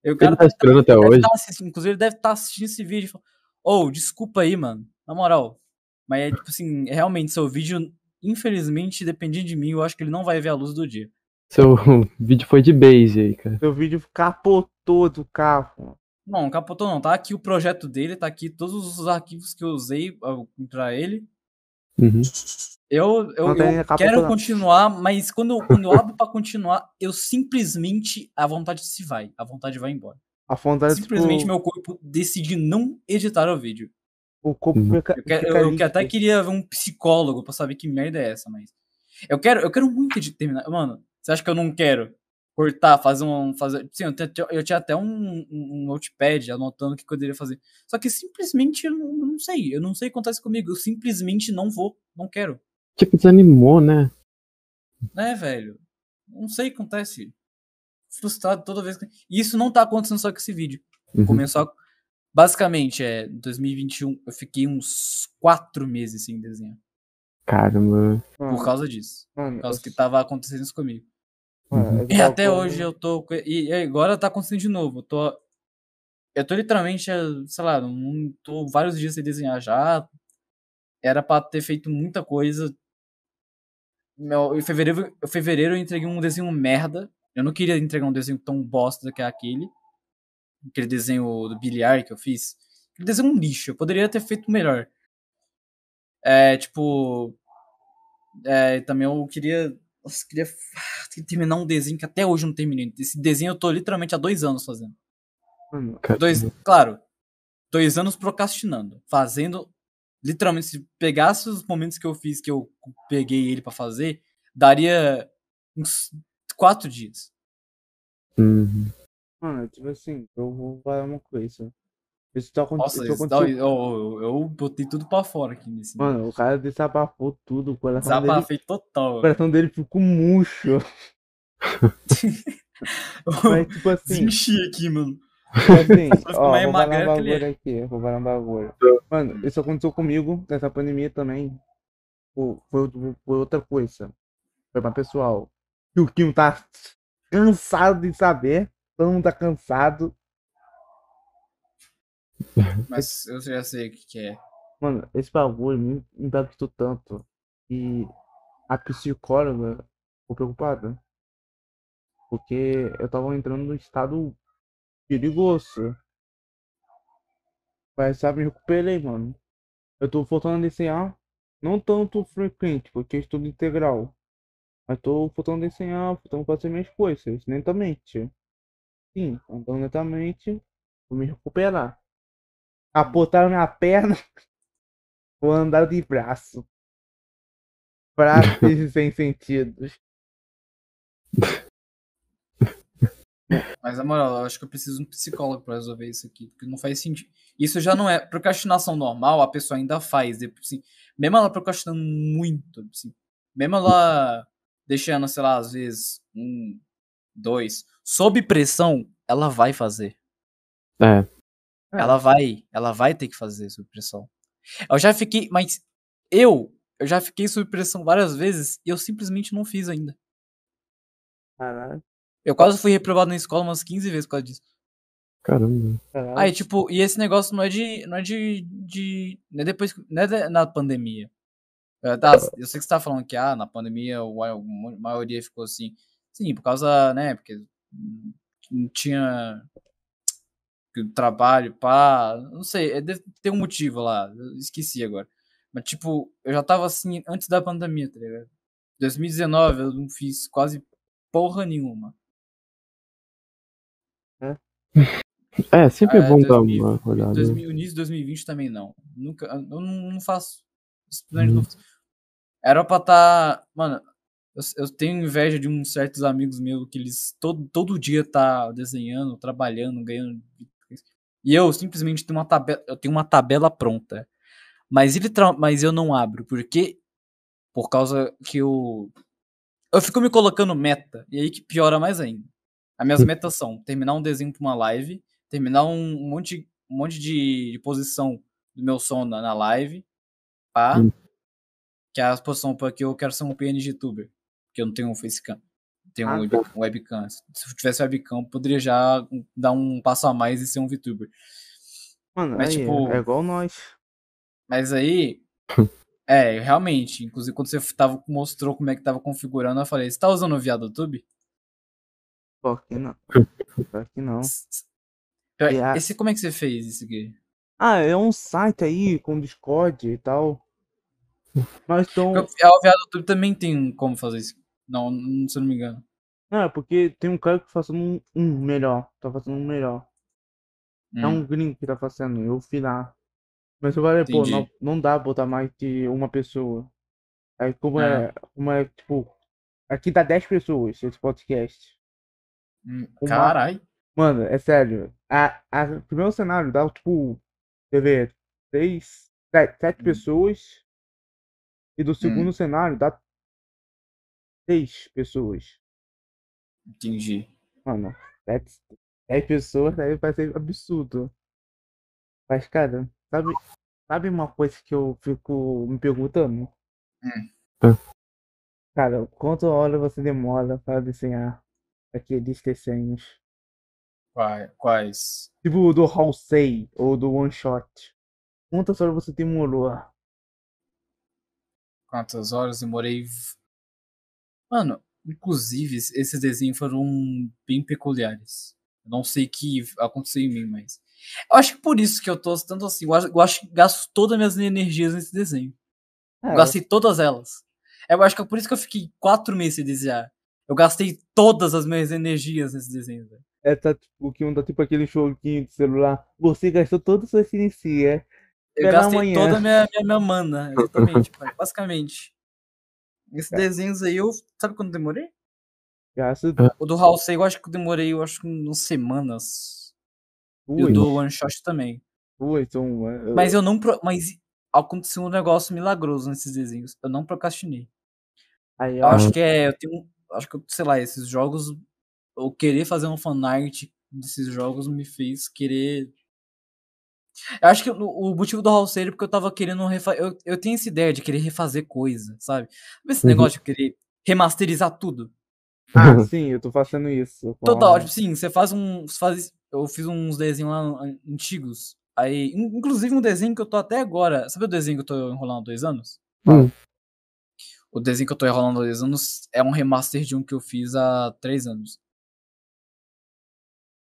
Eu, Ele tá esperando até hoje. tá inclusive, ele deve estar assistindo esse vídeo e Ô, desculpa aí, mano. Na moral. Mas é tipo assim, realmente, seu vídeo, infelizmente, dependendo de mim, eu acho que ele não vai ver a luz do dia. Seu [laughs] vídeo foi de base aí, cara. Seu vídeo capotou do carro. Não, capotou não. Tá aqui o projeto dele, tá aqui todos os arquivos que eu usei pra ele. Uhum. Eu, eu, eu quero continuar, mas quando, eu- quando eu abro pra continuar, eu simplesmente. A vontade se vai. A vontade vai embora. A vontade, Simplesmente tipo, meu corpo decide não editar o vídeo. o corpo Uhum. fica, Eu, quero, eu, eu até líquido. queria ver um psicólogo pra saber que merda é essa, mas. Eu quero, eu quero muito terminar. Mano, você acha que eu não quero cortar, fazer um. Fazer... Sim, eu, tinha- eu tinha até um, um, notepad anotando o que eu poderia fazer. Só que simplesmente eu não, não sei. Eu não sei o que acontece comigo. Eu simplesmente não vou. Não quero. Tipo, desanimou, né? Né, velho? Não sei o que acontece. Frustrado toda vez que. E isso não tá acontecendo só com esse vídeo. Uhum. Começou. a- Basicamente, é. Em 2021, eu fiquei uns quatro meses sem desenhar. Caramba. Mano, Por causa disso. mano, Por causa eu- que tava acontecendo isso comigo. Esse E até bagulho- hoje eu tô. E e agora tá acontecendo de novo. Eu tô. Eu tô literalmente, eh, sei lá, não tô vários dias sem desenhar já. Era pra ter feito muita coisa. Meu, em fevereiro, em fevereiro eu entreguei um desenho merda. Eu não queria entregar um desenho tão bosta que é aquele. Aquele desenho do bilhar que eu fiz. Aquele desenho é um lixo. Eu poderia ter feito melhor. É, tipo. É, também eu queria. Nossa, queria terminar um desenho que até hoje eu não terminei. Esse desenho eu tô literalmente há dois anos fazendo. Caramba. Dois, claro, dois anos procrastinando. Fazendo. Literalmente, se pegasse os momentos que eu fiz, que eu peguei ele pra fazer, daria uns quatro dias. Uhum. mano, tipo assim, eu vou falar uma coisa. Isso tá Nossa, acontecendo. isso dá- eu, eu, eu botei tudo pra fora aqui nesse. Mano, o cara desabafou tudo. O coração dele, Desabafei total. o coração dele ficou murcho. [laughs] Mas, tipo assim, Desenchi aqui, mano. tipo assim, [laughs] ó, vou falar um magrelo que ele bagulho aqui. Vou falar um bagulho. Mano, isso aconteceu comigo nessa pandemia também. Pô, Foi, foi outra coisa. Foi pra pessoal. Que o Kim tá cansado de saber. Todo mundo tá cansado. Mas eu já sei o que, que é. Mano, esse bagulho me impactou tanto. E a psicóloga ficou preocupada. Porque eu tava entrando num estado perigoso. Mas sabe, me recuperei, mano. Eu tô voltando a desenhar. Não tanto frequente, porque eu estudo integral. Mas tô voltando a desenhar, voltando a fazer minhas coisas, lentamente. Sim, andando lentamente. Vou me recuperar. Apontaram minha perna. [laughs] Vou andar de braço. Frases sem sentidos. [laughs] Mas na moral, eu acho que eu preciso de um psicólogo pra resolver isso aqui, porque não faz sentido. Isso já não é procrastinação normal, a pessoa ainda faz, depois, assim, mesmo ela procrastinando muito, assim, mesmo ela deixando, sei lá, às vezes um, dois, sob pressão, ela vai fazer. É. Ela vai, ela vai ter que fazer sob pressão. Eu já fiquei, mas eu, eu já fiquei sob pressão várias vezes e eu simplesmente não fiz ainda. Caralho. Eu quase fui reprovado na escola umas 15 vezes por causa disso. Caramba. caralho. Aí, tipo, e esse negócio não é de. Não é de. de não é depois. que- Não é da- na pandemia. É, tá, eu sei que você tá falando que, ah, na pandemia a maioria ficou assim. Sim, por causa, né? Porque não tinha trabalho, pá. Não sei, é, deve ter um motivo lá. Esqueci agora. Mas, tipo, eu já tava assim antes da pandemia, tá ligado? 2019 eu não fiz quase porra nenhuma. É, sempre é bom dar 2000, uma olhada. 2000, início de 2020 também não. Nunca, eu não, não faço. Simplesmente não. Era pra estar. mano, eu, eu tenho inveja de uns certos amigos meus que eles todo, todo dia tá desenhando, trabalhando, ganhando. E eu simplesmente tenho uma tabela, eu tenho uma tabela pronta. Mas ele mas eu não abro, porque por causa que eu eu fico me colocando meta, e aí que piora mais ainda. As minhas metas são terminar um desenho pra uma live, terminar um, monte, um monte de, de posição do meu som na, na live, pá. Hum. Que é a posição porque eu quero ser um PNG tuber, porque eu não tenho um facecam. Tenho Ah, um, web, um webcam. Se eu tivesse webcam, eu poderia já dar um passo a mais e ser um VTuber. Mano, mas, aí, tipo- é igual nós. Mas aí. [laughs] é, realmente. Inclusive, quando você tava, mostrou como é que tava configurando, eu falei: Você tá usando o ViadoTube? Pior que não. Pior que não. E Esse, como é que você fez isso aqui? Ah, é um site aí com Discord e tal. Mas estão. Porque O ViadoTube também tem como fazer isso. Não, não- se eu não me engano. Não, é porque tem um cara que tá fazendo um, um melhor. Tá fazendo um melhor. É Hum, um gringo que tá fazendo. Eu fui lá. Mas eu falei, pô, não, Entendi. não dá pra botar mais de uma pessoa. Aí como é, como é, tipo, aqui dá 10 pessoas esse podcast. hum, uma- Carai. Mano, é sério. A, a o primeiro cenário dá, tipo, ver, três, sete, sete Hum. pessoas. E do segundo cenário dá seis pessoas. Entendi. Mano, sete, dez pessoas aí vai ser absurdo. Mas, cara, sabe, sabe uma coisa que eu fico me perguntando? Hum. Cara, quanto hora você demora para desenhar aqueles desenhos? Quais? Tipo o do Halsey ou do One Shot. Quantas horas você demorou? Quantas horas demorei? Mano, inclusive, esses desenhos foram bem peculiares. Não sei o que aconteceu em mim, mas. Eu acho que por isso que eu tô tanto assim. Eu acho, eu acho que gasto todas as minhas energias nesse desenho. É, Eu gastei todas elas. Eu acho que é por isso que eu fiquei quatro meses sem desenhar. Eu gastei todas as minhas energias nesse desenho, velho. é tá, tipo, que um tá tipo aquele joguinho de celular. Você gastou toda a sua energia. Eu Pela gastei manhã. toda a minha, minha, minha mana, exatamente, pai, [laughs] basicamente. Esses É. desenhos aí, eu. Sabe quando eu demorei? Gasta O do Halsey eu acho que eu demorei, eu acho que umas semanas. E o do One Shot também. duas, uma. Mas eu não. Pro... Mas aconteceu um negócio milagroso nesses desenhos. Eu não procrastinei. Aí, Eu acho que é. Eu tenho. Acho que, eu- sei lá, esses jogos. Eu querer fazer um fanart desses jogos me fez querer. Eu acho que o, motivo do Halsey é porque eu tava querendo refazer. Eu, eu tenho essa ideia de querer refazer coisa, sabe? Sabe Esse Uhum. negócio de querer remasterizar tudo. Ah, sim, eu tô fazendo isso. hora, tipo, sim, você faz um. você faz, eu fiz uns desenhos lá an- antigos. Aí, in- inclusive um desenho que eu tô até agora. Sabe o desenho que eu tô enrolando há dois anos? Hum. O desenho que eu tô enrolando há dois anos é um remaster de um que eu fiz há três anos.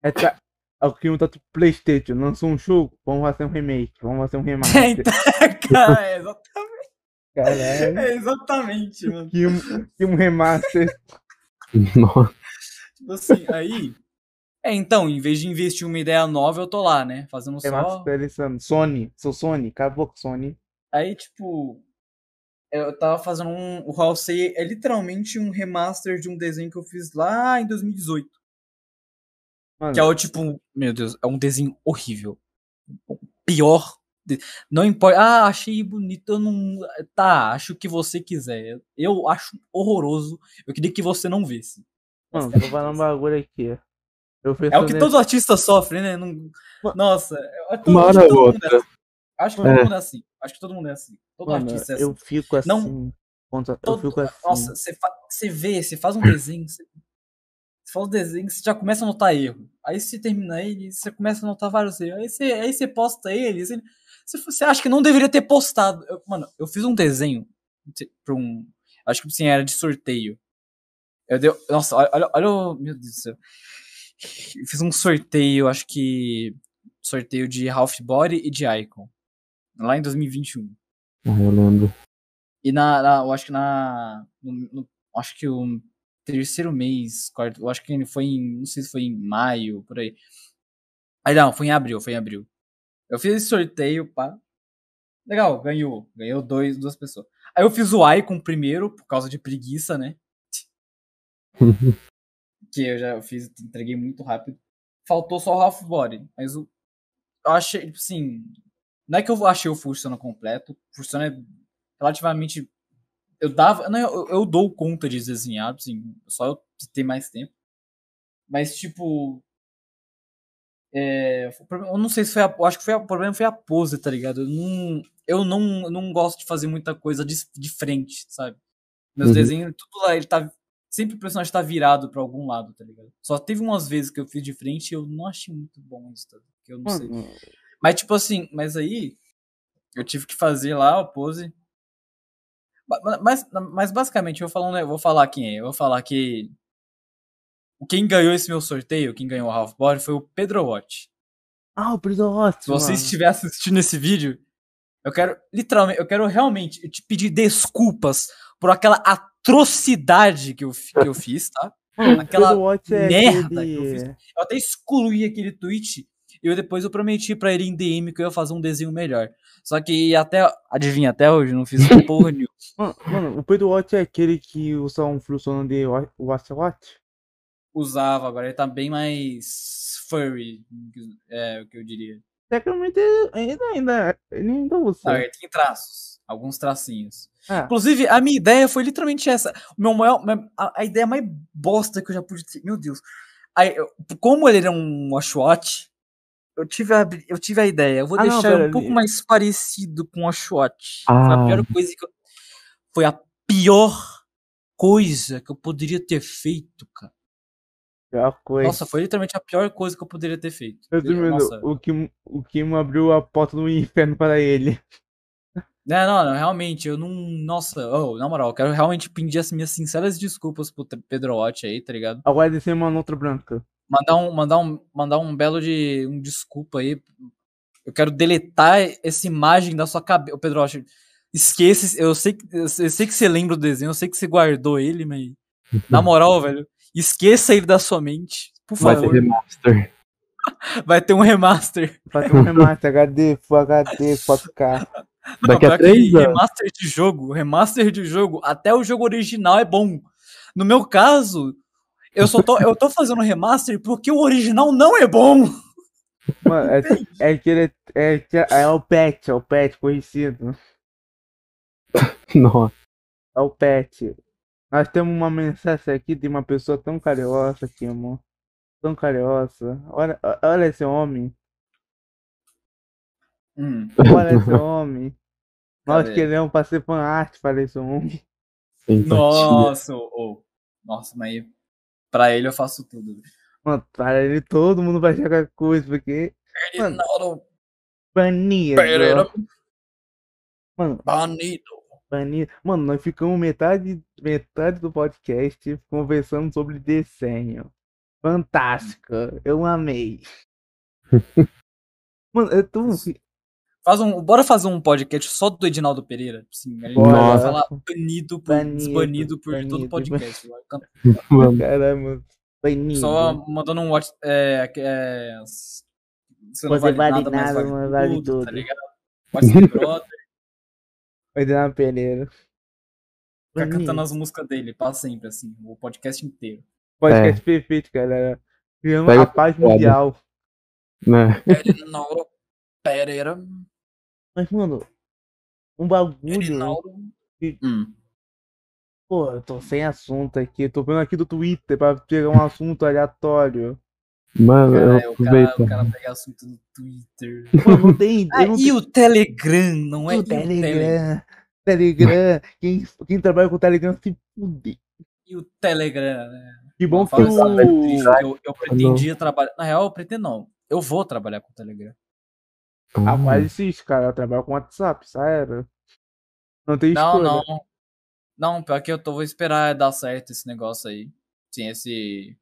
É, tá, o que um tá tipo Playstation, lançou um jogo, vamos fazer um remake, vamos fazer um É, remaster. [laughs] então, cara, é exatamente, Caralho. é exatamente, mano. Que um, que um remaster. [laughs] Nossa. Tipo assim, aí. É, então, em vez de investir uma ideia nova, eu tô lá, né? Fazendo só. Remasterizando. Sony, sou Sony, acabou com Sony. Aí, tipo, eu tava fazendo um. O Halsey é literalmente um remaster de um desenho que eu fiz lá em 2018. Mano, Que é o tipo, meu Deus, é um desenho horrível. O Pior. de- Não importa. Ah, achei bonito. Eu não. Tá, acho o que você quiser. Eu acho horroroso. Eu queria que você não visse. mano, vou falar um bagulho aqui. É o que todo artista sofre, né? Não- Nossa, é- é todo- Uma hora que ou todo mundo é outra. assim. Acho que É. todo mundo é assim. Acho que todo mundo é assim. Todo Mano, artista é assim. eu fico assim. Não- contra- Eu Todo- fico assim. Nossa, você, fa- você vê, você faz um [coughs] desenho, você, você faz um desenho, você já começa a notar erro. Aí você termina ele, você começa a notar vários erros. Aí você, aí você posta ele, você, você, você acha que não deveria ter postado. Eu- mano, eu fiz um desenho pra um. Acho que assim, era de sorteio. Eu dei, nossa, olha, olha, olha o. Meu Deus do céu. Eu fiz um sorteio, acho que. Sorteio de Half Body e de Icon. Lá em 2021. Ah, eu lembro. E na, na- eu acho que na. no- no- acho que o terceiro mês, quarto, eu acho que ele foi em. Não sei se foi em maio, por aí. Aí não, foi em abril, foi em abril. Eu fiz esse sorteio, pá. Legal, ganhou. Ganhou dois, duas pessoas. Aí eu fiz o Icon primeiro, por causa de preguiça, né? [laughs] Que eu já fiz, entreguei muito rápido. Faltou só o Half Body. Mas o. Eu achei, tipo assim. Não é que eu achei o Fursona completo. O Fursona é relativamente. Eu dava. Não, eu, eu dou conta de desenhar, assim, só eu ter mais tempo. Mas, tipo. É, eu não sei se foi a. Acho que foi a- o problema foi a pose, tá ligado? Eu não, eu não, eu não gosto de fazer muita coisa de, de frente, sabe? Meus Uhum. desenhos, tudo lá, ele tá. Sempre o personagem tá virado pra algum lado, tá ligado? Só teve umas vezes que eu fiz de frente e eu não achei muito bom isso, tá? Eu não sei. Mano, Mas, tipo assim, mas aí eu tive que fazer lá o pose. Mas, mas basicamente, eu vou falar, eu vou falar quem é. Eu vou falar que. Quem ganhou esse meu sorteio, quem ganhou o Half Body, foi o Pedro Watt. Ah, o Pedro Watts, Se você mano. estiver assistindo esse vídeo, eu quero, literalmente, eu quero realmente te pedir desculpas por aquela atrocidade que eu, que eu fiz, tá? [laughs] Aquela é merda aquele- que eu fiz. Eu até excluí aquele tweet e eu depois eu prometi pra ele em DM que eu ia fazer um desenho melhor. Só que até, adivinha, até hoje não fiz [laughs] porra nenhuma. Mano, mano, o Pedro Watts é aquele que usa um fluxo de Wa- Watch Watch? Usava, agora ele tá bem mais furry, é o que eu diria. Tecnicamente, ainda, ainda, ele ainda usa. Não, ele tem traços, alguns tracinhos. Ah, Inclusive, a minha ideia foi literalmente essa. O meu maior, a, a ideia mais bosta que eu já pude ter. Meu Deus. Aí, como ele era um Oshawott, eu tive a, eu tive a ideia. Eu vou Ah, não, deixar pera um pouco mais parecido com o Oshawott. Foi a Ah. pior coisa que eu, Foi a pior coisa que eu poderia ter feito, cara. pior coisa. Nossa, foi literalmente a pior coisa que eu poderia ter feito. Resumindo, o Kim, o Kim abriu a porta do inferno para ele. É, não, não, realmente, eu não. Nossa, oh, na moral, eu quero realmente pedir as minhas sinceras desculpas pro Pedro Watt aí, tá ligado? Agora descer uma nota branca. Mandar um, mandar um, mandar um belo de. um desculpa aí. Eu quero deletar essa imagem da sua cabeça. Pedro esqueça. esse- Eu sei, que- eu sei eu sei que você lembra do desenho, eu sei que você guardou ele, mas. [laughs] Na moral, velho, esqueça ele da sua mente. Por Vai ter favor. remaster. [laughs] Vai ter um remaster. Fazer um remaster HD, Full HD, 4K. Daqui Não, a pior que três anos. Remaster de jogo, remaster de jogo, até o jogo original é bom. No meu caso, eu só tô, eu tô fazendo remaster porque o original não é bom. Mano, é, é aquele. É, que- é o pet, é o pet conhecido. Nossa. É o pet. Nós temos uma mensagem aqui de uma pessoa tão carinhosa aqui, amor. Tão carinhosa. Olha, olha esse homem. Hum, Olha esse homem. [laughs] Nós Cadê? queremos fazer fan art para esse homem. Nossa, ô, nossa, mas pra ele eu faço tudo. Mano, para ele todo mundo vai jogar coisa, porque. Mano, Mano, banido. Pereira Mano, banido. banido. Mano, nós ficamos metade, metade do podcast conversando sobre desenho. Fantástico. Eu amei. [laughs] Mano, eu tô. Faz um, bora fazer um podcast só do Edinaldo Pereira. Sim, a gente Bora. vai falar banido por, Banido, desbanido por todo banido. podcast. [laughs] Cantar. Mano, Caramba. Banido. Só mandando um WhatsApp. É, que é, você não vale, vale nada, mas nada, vale, mas vale tudo, tudo. tá ligado? WhatsApp brother, [laughs] Edna Pereira. ficar Banido. cantando as músicas dele pra sempre, assim, o podcast inteiro. Podcast perfeito, galera. Pega a paz mundial. Né? Elinauro Pereira. Mas, mano, um bagulho. Que- Hum. Pô, eu tô sem assunto aqui. Eu tô vendo aqui do Twitter pra pegar um assunto aleatório. Mano, eu Cara, o, cara, aproveito. o cara pega assunto no Twitter. Mano, não tem. [laughs] Ah, eu não e o Telegram, não é? o Telegram. Telegram. Quem, quem trabalha com o Telegram se fuder. E o Telegram, né? Que bom que que Eu, eu pretendia trabalhar. Na real, eu pretendo não. Eu vou trabalhar com o Telegram. Ah, Hum, mas existe, cara. Eu trabalho com WhatsApp, já era. Não tem Não, escolha. não. Não, pior que eu tô, vou esperar dar certo esse negócio aí. Sim, esse.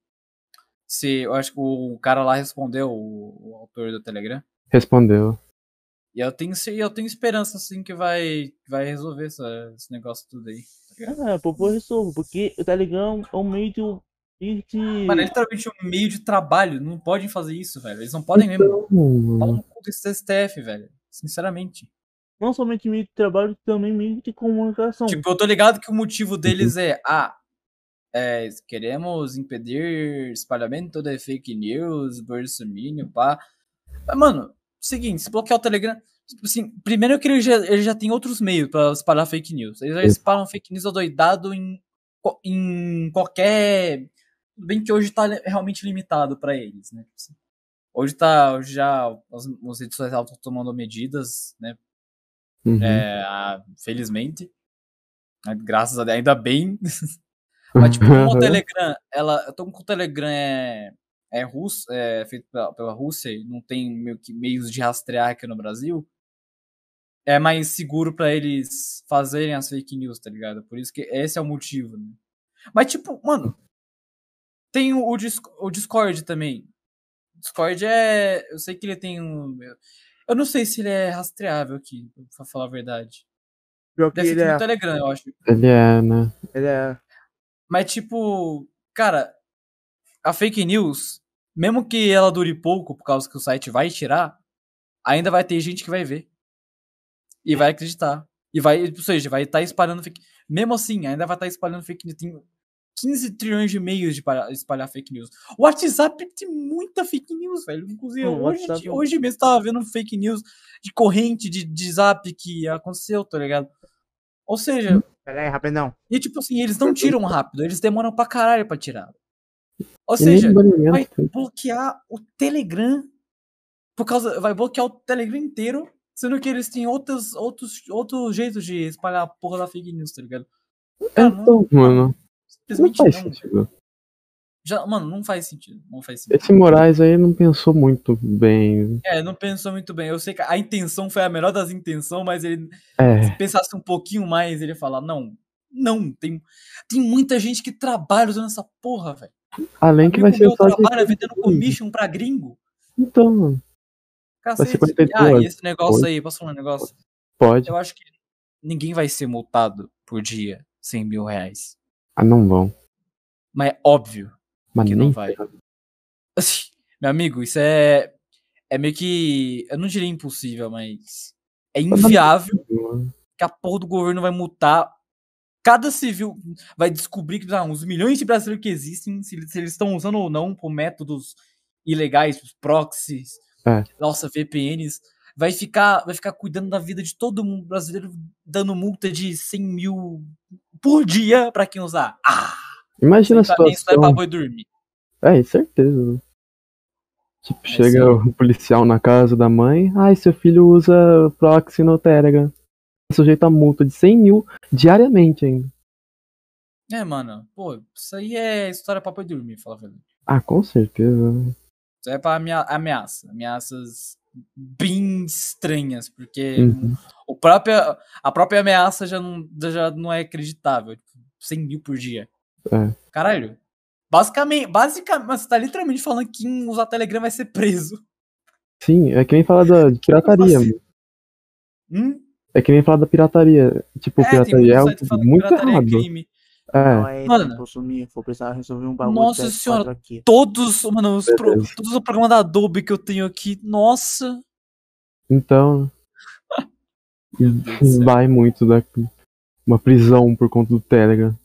Se, eu acho que o cara lá respondeu, o, o autor do Telegram. Respondeu. E eu tenho, eu tenho esperança, assim, que vai, vai resolver essa- esse negócio tudo aí. tá ligado? Ah, pô, pô, resolvo. Porque o Telegram é um meio de... Mano, é literalmente um meio de trabalho. Não podem fazer isso, velho. Eles não podem mesmo. Pau Hum, no cu desse STF, velho. Sinceramente. Não somente meio de trabalho, também meio de comunicação. Tipo, eu tô ligado que o motivo deles é, ah, é, queremos impedir espalhamento de fake news, bolsominion, pá. Mas, mano, seguinte, se bloquear o Telegram, tipo assim, primeiro que ele já, ele já tem outros meios pra espalhar fake news. Eles já espalham fake news adoidado em, em qualquer... Tudo bem que hoje tá realmente limitado pra eles, né? Tipo assim, Hoje tá, hoje já as, as redes sociais estão tomando medidas, né, uhum. é, ah, felizmente. Né, Graças a Deus, ainda bem. [laughs] Mas, tipo, como o Telegram, ela. Então, como o Telegram é, é, russo, é feito pela, pela Rússia e não tem meio que meios de rastrear aqui no Brasil, é mais seguro pra eles fazerem as fake news, tá ligado? Por isso que esse é o motivo, né? Mas, tipo, mano, tem o, o Dis- o Discord também. O Discord é. Eu sei que ele tem um. Eu não sei se ele é rastreável aqui, pra falar a verdade. Pior que Deve ele ser é. no Telegram, eu acho. Ele é, né? Ele é. Mas, tipo, cara, a fake news, mesmo que ela dure pouco, por causa que o site vai tirar, ainda vai ter gente que vai ver. E vai acreditar. E vai, ou seja, vai estar espalhando fake Mesmo assim, ainda vai estar espalhando fake news. Tem 15 trilhões de meios de para- espalhar fake news. O WhatsApp tem muita fake news, velho. Inclusive, Não, hoje, WhatsApp- hoje mesmo tava vendo fake news de corrente de, de zap que aconteceu, tá ligado? Ou seja, Pera aí, rapidão. e tipo assim, eles não tiram rápido, eles demoram pra caralho pra tirar. Ou seja, vai bloquear o Telegram por causa. Vai bloquear o Telegram inteiro, sendo que eles têm outros, outros, outros jeitos de espalhar a porra da fake news, tá ligado? Cara, não, Então, mano, não simplesmente faz não. sentido. Já, mano, não faz sentido. Não faz sentido. Esse Moraes aí não pensou muito bem. É, não pensou muito bem. Eu sei que a intenção foi a melhor das intenções, mas ele É, se pensasse um pouquinho mais, ele ia falar, não, não, tem, tem muita gente que trabalha usando essa porra, velho. além que vai ser meu só de... trabalha vendendo commission pra gringo. Então, mano, Cacete. 52 Ah, e esse negócio aí, posso falar um negócio? pode. Eu acho que ninguém vai ser multado por dia 100 mil reais. Ah, não vão. Mas é óbvio Mas que não vai. [laughs] Assim, meu amigo, isso é. É meio que. Eu não diria impossível, mas. É inviável mano. que a porra do governo vai multar. Cada civil vai descobrir que ah, os milhões de brasileiros que existem, se, eles- se eles estão usando ou não por métodos ilegais, os proxies, É. nossa, VPNs, vai ficar, vai ficar cuidando da vida de todo mundo brasileiro, dando multa de 100 mil por dia pra quem usar. Ah! Imagina a mim, isso não é pra situação. boi dormir. É, certeza. né? Tipo, É, chega sim. o policial na casa da mãe. Ai, seu filho usa proxy no Telegram. É sujeito a multa de 100 mil diariamente ainda. É, mano, pô, isso aí é história pra boi dormir, fala a verdade. Ah, com certeza. Isso é pra amea- ameaça. Ameaças bem estranhas, porque Uhum. o próprio, a própria ameaça já não, já não é acreditável. Tipo, 100 mil por dia. É. Caralho. Basicamente, basicamente, você tá literalmente falando que quem usar Telegram vai ser preso. Sim, é que nem falar da de pirataria. assim? mano. Hum? É que nem falar da pirataria. Tipo, É, pirataria é muito pirataria é errado. crime. Não, É, é, Mano. Vou precisar resolver um bagulho Nossa do PS4 senhora. aqui. Todos, mano, os pro- todos os programas da Adobe que eu tenho aqui, nossa. então. [laughs] Vai muito da uma prisão por conta do Telegram.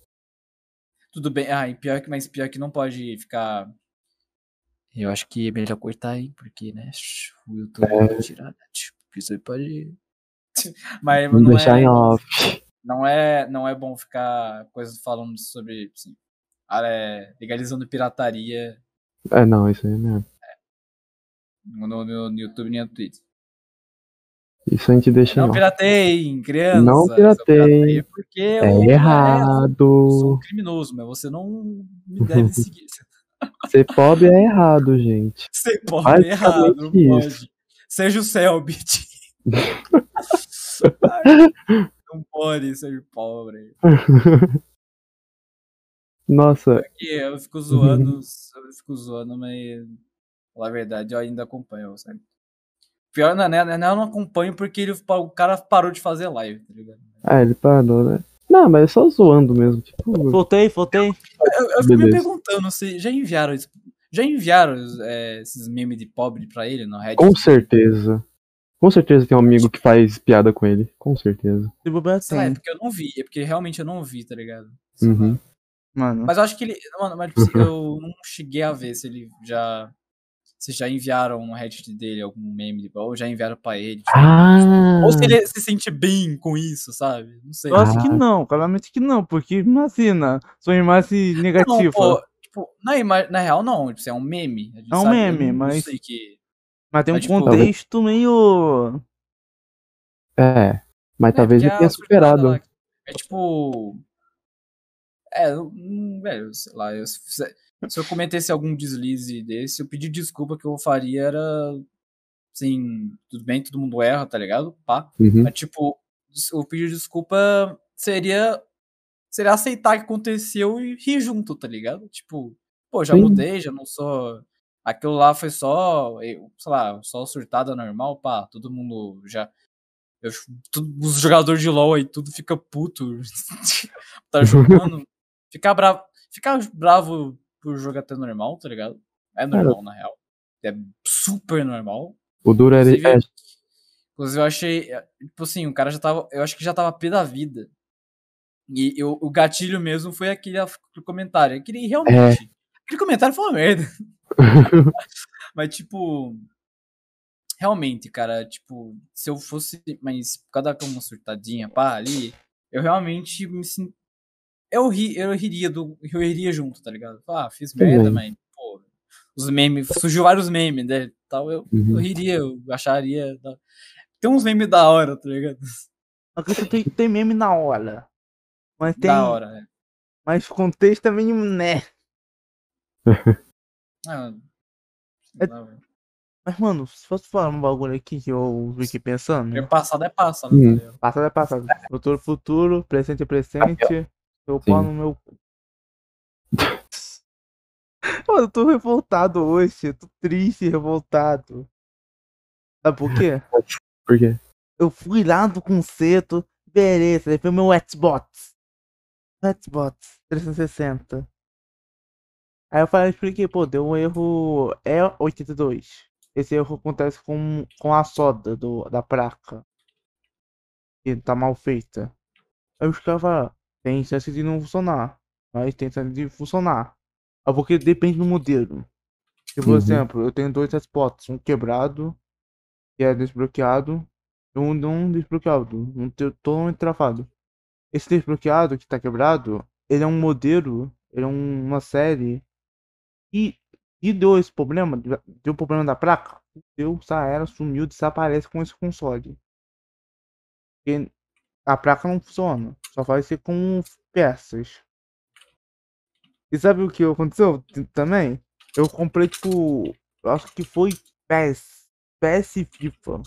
Tudo bem. Ah, e pior que, mas pior que não pode ficar. Eu acho que é melhor cortar aí, porque, né, o YouTube vai tirar, né? Tipo, isso aí pode. [laughs] Mas Vamos não deixar é, em off. Não é, não é bom ficar coisas falando sobre, assim, ah, é, legalizando pirataria É, não, isso aí é mesmo. no, no, no YouTube nem no Twitter. Isso a gente deixa Não off. pirateiem, crianças. Não pirateiem. pirateio Porque eu É eu sou errado. um criminoso, mas você não me deve [laughs] seguir. Ser pobre é errado, gente. [laughs] Ser pobre é errado, não pode. Seja o Selbit. [laughs] Não pode ser pobre. [laughs] Nossa, Porque eu fico zoando, eu fico zoando, mas na verdade eu ainda acompanho, sabe? Pior não, né? né, Eu não acompanho porque ele, o cara parou de fazer live, tá ligado? ah, ele parou, né? Não, mas é só zoando mesmo. Tipo, Voltei, voltei. Eu, eu fico me perguntando se já enviaram isso. Já enviaram é, esses memes de pobre pra ele no Reddit? com certeza. Com certeza tem um amigo que faz piada com ele. Com certeza. Se bobear, Sei lá, é tem. porque eu não vi, é porque realmente eu não vi, tá ligado? Uhum. Mano. Mas eu acho que ele. Mano, mas tipo, assim, eu não cheguei a ver se ele já. Se já enviaram no Reddit dele algum meme, de- ou já enviaram pra ele. tipo, Ah! Ou se ele se sente bem com isso, sabe? Não sei. Eu acho que Ah. não, claramente que não, porque imagina, sua imagem Não, negativa. pô, tipo, na, ima- na real, não. Tipo, é um meme. a gente É um sabe, eu meme, não mas- sei que. Mas tem um mas, tipo, contexto meio. É. Mas talvez porque ele a tenha superado. lá- É tipo. É, eu- hum, velho, sei lá. eu- se, se eu cometesse algum deslize desse, eu pedir desculpa que eu faria era. Assim, tudo bem, todo mundo erra, tá ligado? Pá. Uhum. Mas, tipo, o pedir desculpa seria. Seria aceitar que aconteceu e rir junto, tá ligado? Tipo, pô, já Sim. mudei, já não sou. Aquilo lá foi só, eu, sei lá, só surtada normal, pá, todo mundo já. eu- tudo- os jogadores de LoL aí, tudo fica puto. [laughs] tá jogando. Ficar bravo. Ficar bravo por jogo até normal, tá ligado? É normal, na real. É super normal. O duro era. Inclusive, É, Inclusive, eu achei. eh, Tipo assim, o cara já tava. Eu acho que já tava pé da vida. E eu- o gatilho mesmo foi aquele comentário. Aquele realmente. Aquele comentário foi uma merda. [laughs] Mas, tipo. Realmente, cara, tipo, se eu fosse. Mas por causa da uma surtadinha, pá, ali, eu realmente me sinto. Eu, ri, eu riria do. Eu riria junto, tá ligado? Ah, fiz merda, Também. mas, pô. Os memes. Surgiu vários memes, né? Tal, eu, eu Uhum. riria, eu acharia. Tem uns memes da hora, tá ligado? Tem, tem meme na hora. Mas tem. Da hora, né? Mas contexto é meio né. [laughs] Ah, É-. Mas, mano, se fosse falar um bagulho aqui que eu fiquei pensando. Porque passado é passado, Hum. tá ligado? Passado é passado. Futuro, é futuro. Presente é presente. Eu pau no meu. [laughs] Mano, eu tô revoltado hoje. Eu tô triste e revoltado. Sabe por quê? Por quê? Eu fui lá do concerto. Beleza, aí foi meu Xbox. Xbox 360. Aí eu falei, expliquei, pô, deu um erro E82. Esse erro acontece com, com a soda do, da placa. Que tá mal feita. Aí os caras falaram, tem chance de não funcionar. Mas tem chance de funcionar. É porque depende do modelo. Se, por Uhum. exemplo, eu tenho dois hotspots, um quebrado, que é desbloqueado, e um não desbloqueado, um totalmente travado. Esse desbloqueado que tá quebrado, ele é um modelo, ele é um- uma série e, e deu esse problema, deu problema da placa, deu, já sumiu, desaparece com esse console. Porque a placa não funciona, só vai ser com peças. E sabe o que aconteceu também? Eu comprei, tipo, acho que foi PES, PES FIFA.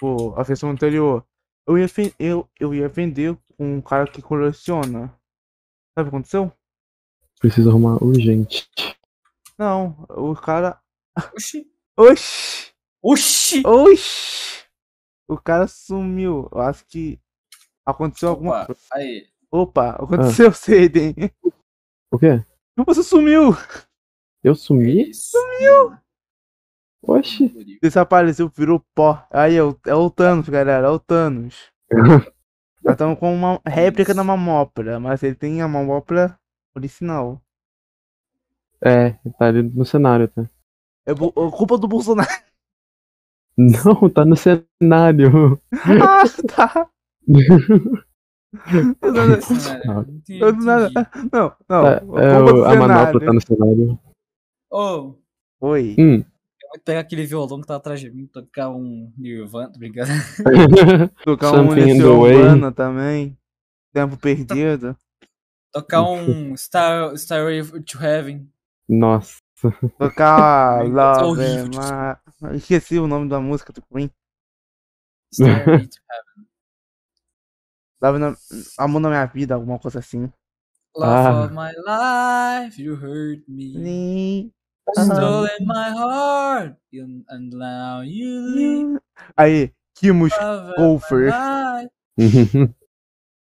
Pô, a versão anterior. Eu ia, eu, eu ia vender com um cara que coleciona. Sabe o que aconteceu? Preciso arrumar urgente. Não, o cara. Oxi. Oxi! Oxi! Oxi! O cara sumiu. Eu acho que aconteceu alguma Opa, coisa. aí. Opa, aconteceu, Seiden. O quê? Você sumiu! Eu sumi? Sumiu! Oxi. Desapareceu, virou pó. Aí é o, é o Thanos, galera, é o Thanos. [laughs] Nós estamos com uma réplica da mamópora, mas ele tem a mamópora original. É, tá ali no cenário, tá? É é culpa do Bolsonaro. [laughs] Não, tá no cenário. ah, tá. Eu não- Não, não [laughs] eu não- entendi. Não, não. Tá, é, do o- a cenário. manopla tá no cenário. Ô, Oi. Hum. eu vou pegar aquele violão que tá atrás de mim, tocar um Nirvana, ligado? [laughs] Tocar um Something. Urbana também. Tempo perdido. Tocar um Star, Starway to Heaven. Nossa. Tocar [laughs] é Love. Ma- Esqueci o nome da música do Queen. Starway to Heaven. Love na... Amor na minha vida, alguma coisa assim. Love Ah. of my life, you hurt me. Sim. Stolen my heart, you- and now you leave. Aí, of Golfer. my. [laughs]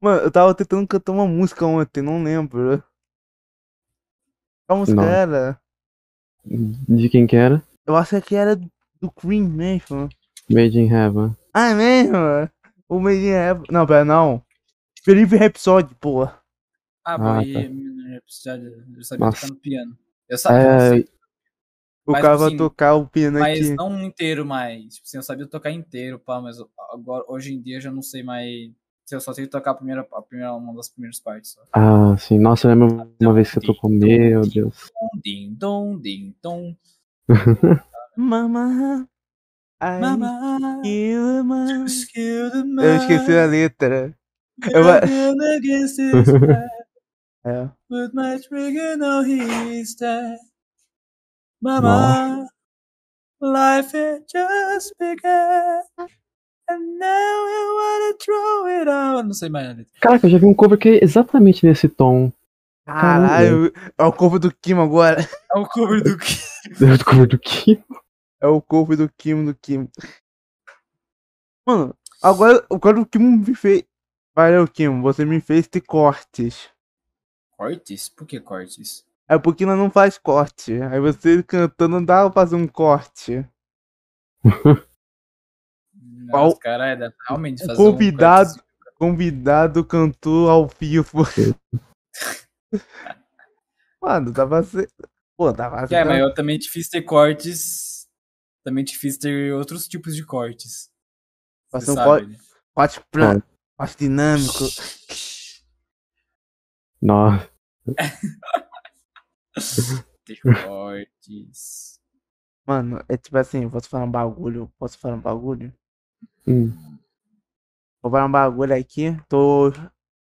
Mano, eu tava tentando cantar uma música ontem, não lembro. Qual música Não. era? De quem que era? Eu acho que era do Queen mesmo. Made in Heaven. Ah, é mesmo? O Made in Heaven. Não, pera, não. Felipe Rhapsody, pô. Ah, Ah, tá. e menino episódio, eu sabia Nossa. tocar no piano. Eu sabia, eu É, sei, O Mas, cara vai assim, tocar o piano mas aqui. não inteiro mais. Tipo assim, eu sabia tocar inteiro, pá, mas agora, hoje em dia eu já não sei mais. Eu só sei tocar a primeira, a primeira, uma das primeiras partes. Só. Ah, sim. Nossa, eu lembro uma vez que eu tocou. Meu Deus. Ding, dong. [laughs] Mama. I Mama, kill man. Eu esqueci a letra. Eu. [laughs] É. With my trigger, now he's dead. Mama, life it just began. And now I wanna throw it out. Não sei mais letra. Caraca, eu já vi um cover que é exatamente nesse tom. Caralho, é o corpo do Kim agora. É o cover do que? [laughs] Do cover do que? É o corpo do Kim do Kim. Mano, agora, agora o Kim me fez. Valeu, Kim, você me fez ter cortes. Cortes? Por que cortes? É porque nós não faz corte. Aí você cantando dá pra fazer um corte. [laughs] Qual- Nossa, caralho, dá pra realmente fazer um convidado- corte. Convidado cantou ao vivo. [laughs] Mano, pra ser. Pô, pra ser. É, mas eu também te fiz ter cortes. Também te fiz ter outros tipos de cortes. Fazer um corte- né? Corte dinâmico. [laughs] Nossa. [laughs] Ter cortes. Mano, é tipo assim, posso falar um bagulho? Posso falar um bagulho? Hum. Vou falar um bagulho aqui. Tô.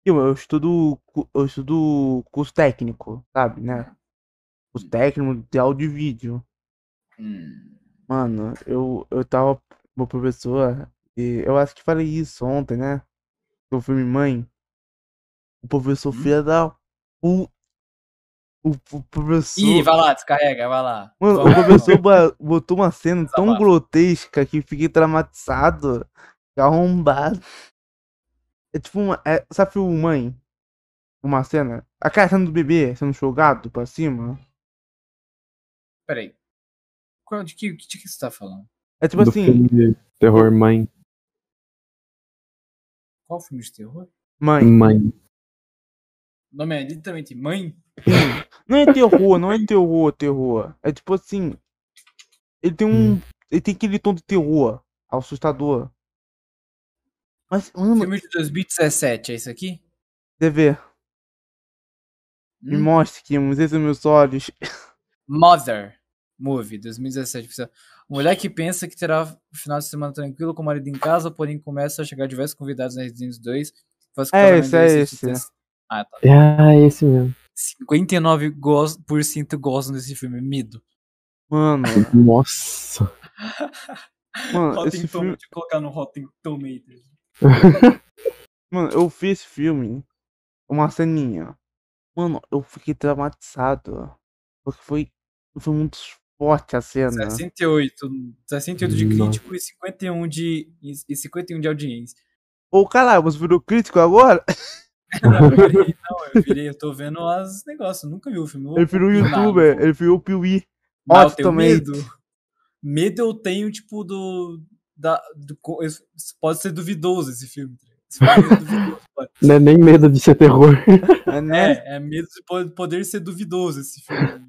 Eu, eu estudo. Eu estudo curso técnico, sabe, né? Curso técnico de áudio e vídeo. Hum. Mano, eu, eu tava. Meu professor. E eu acho que falei isso ontem, né? Do filme Mãe. O professor Hum? filha da. O, professor. Ih, vai lá, descarrega, vai lá. Mano, o professor [laughs] botou uma cena tão grotesca que fiquei traumatizado. Arrombado. É tipo uma. É, sabe o mãe? Uma cena? A cara sendo do bebê sendo jogado pra cima. Peraí. Qual, de, que, de que você tá falando? É tipo do assim, filme de Terror Mãe. Qual filme de terror? mãe. Mãe. O nome é literalmente Mãe? Não é terror, não é terror, terror. É tipo assim. Ele tem um. Ele tem aquele tom de terror. Assustador. Mas, mano, Filme de 2017, é isso aqui? TV, me Hum? mostre que esses são meus olhos. Mother Movie, 2017. Pessoal. Mulher que pensa que terá um final de semana tranquilo com o marido em casa, porém começa a chegar diversos convidados na Residência 2. Faz com que o É esse, é esse. Ah, tá. Ah, esse mesmo. 59% gostam desse filme. Mido. Mano, Nossa. [laughs] mano, Rotten esse filme. Deixa eu colocar no Rotten Tomatoes. [laughs] Mano, eu fiz esse filme. Uma ceninha. Mano, eu fiquei traumatizado. Porque foi. Foi muito forte a cena. 68. 68 de Nossa. crítico e 51 de, e 51 de audiência. Ô, caralho, você virou crítico agora? [laughs] Não, eu virei, não, eu virei, eu tô vendo os negócios, nunca vi o filme. Ele virou youtuber, ele virou Piuí. Não, eu Tomate. medo. Medo eu tenho, tipo, do. Da, do pode ser duvidoso esse filme. tá? Esse filme é duvidoso, pode. [laughs] Não é nem medo de ser terror. [laughs] É, né? É, é medo de po- poder ser duvidoso esse filme.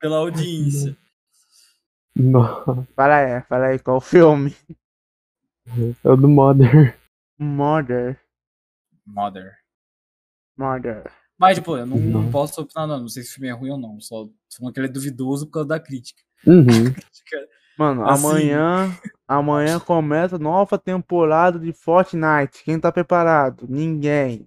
Pela audiência. Não, Fala aí, fala aí, qual filme? é o do Mother. Mother. Mother. Mother. Mas, tipo, eu não, não Não. posso opinar, não. Não sei se o filme é ruim ou não. Só falando que ele é duvidoso por causa da crítica. Uhum. [laughs] Mano, Assim. amanhã. Amanhã começa nova temporada de Fortnite. Quem tá preparado? Ninguém.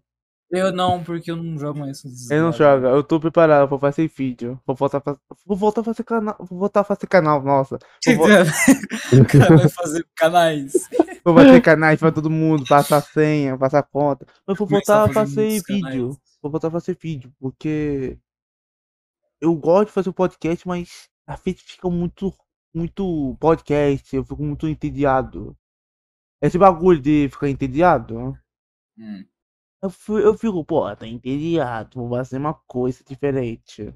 Eu não, porque eu não jogo mais Eu não joga, eu tô preparado, vou fazer vídeo. Vou voltar a fazer. Vou voltar a fazer canal. Vou voltar a fazer canal, nossa. Vou, vo- [laughs] o cara vai fazer canais. [laughs] vou fazer canais pra todo mundo, passar senha, passar conta. Mas vou Começar voltar a fazer vídeo. canais. Vou voltar a fazer vídeo, porque eu gosto de fazer o podcast, mas a gente fica muito, muito podcast, eu fico muito entediado. Esse bagulho de ficar entediado, Hum. Eu, fi- eu fico, pô, tá entediado, vou fazer uma coisa diferente.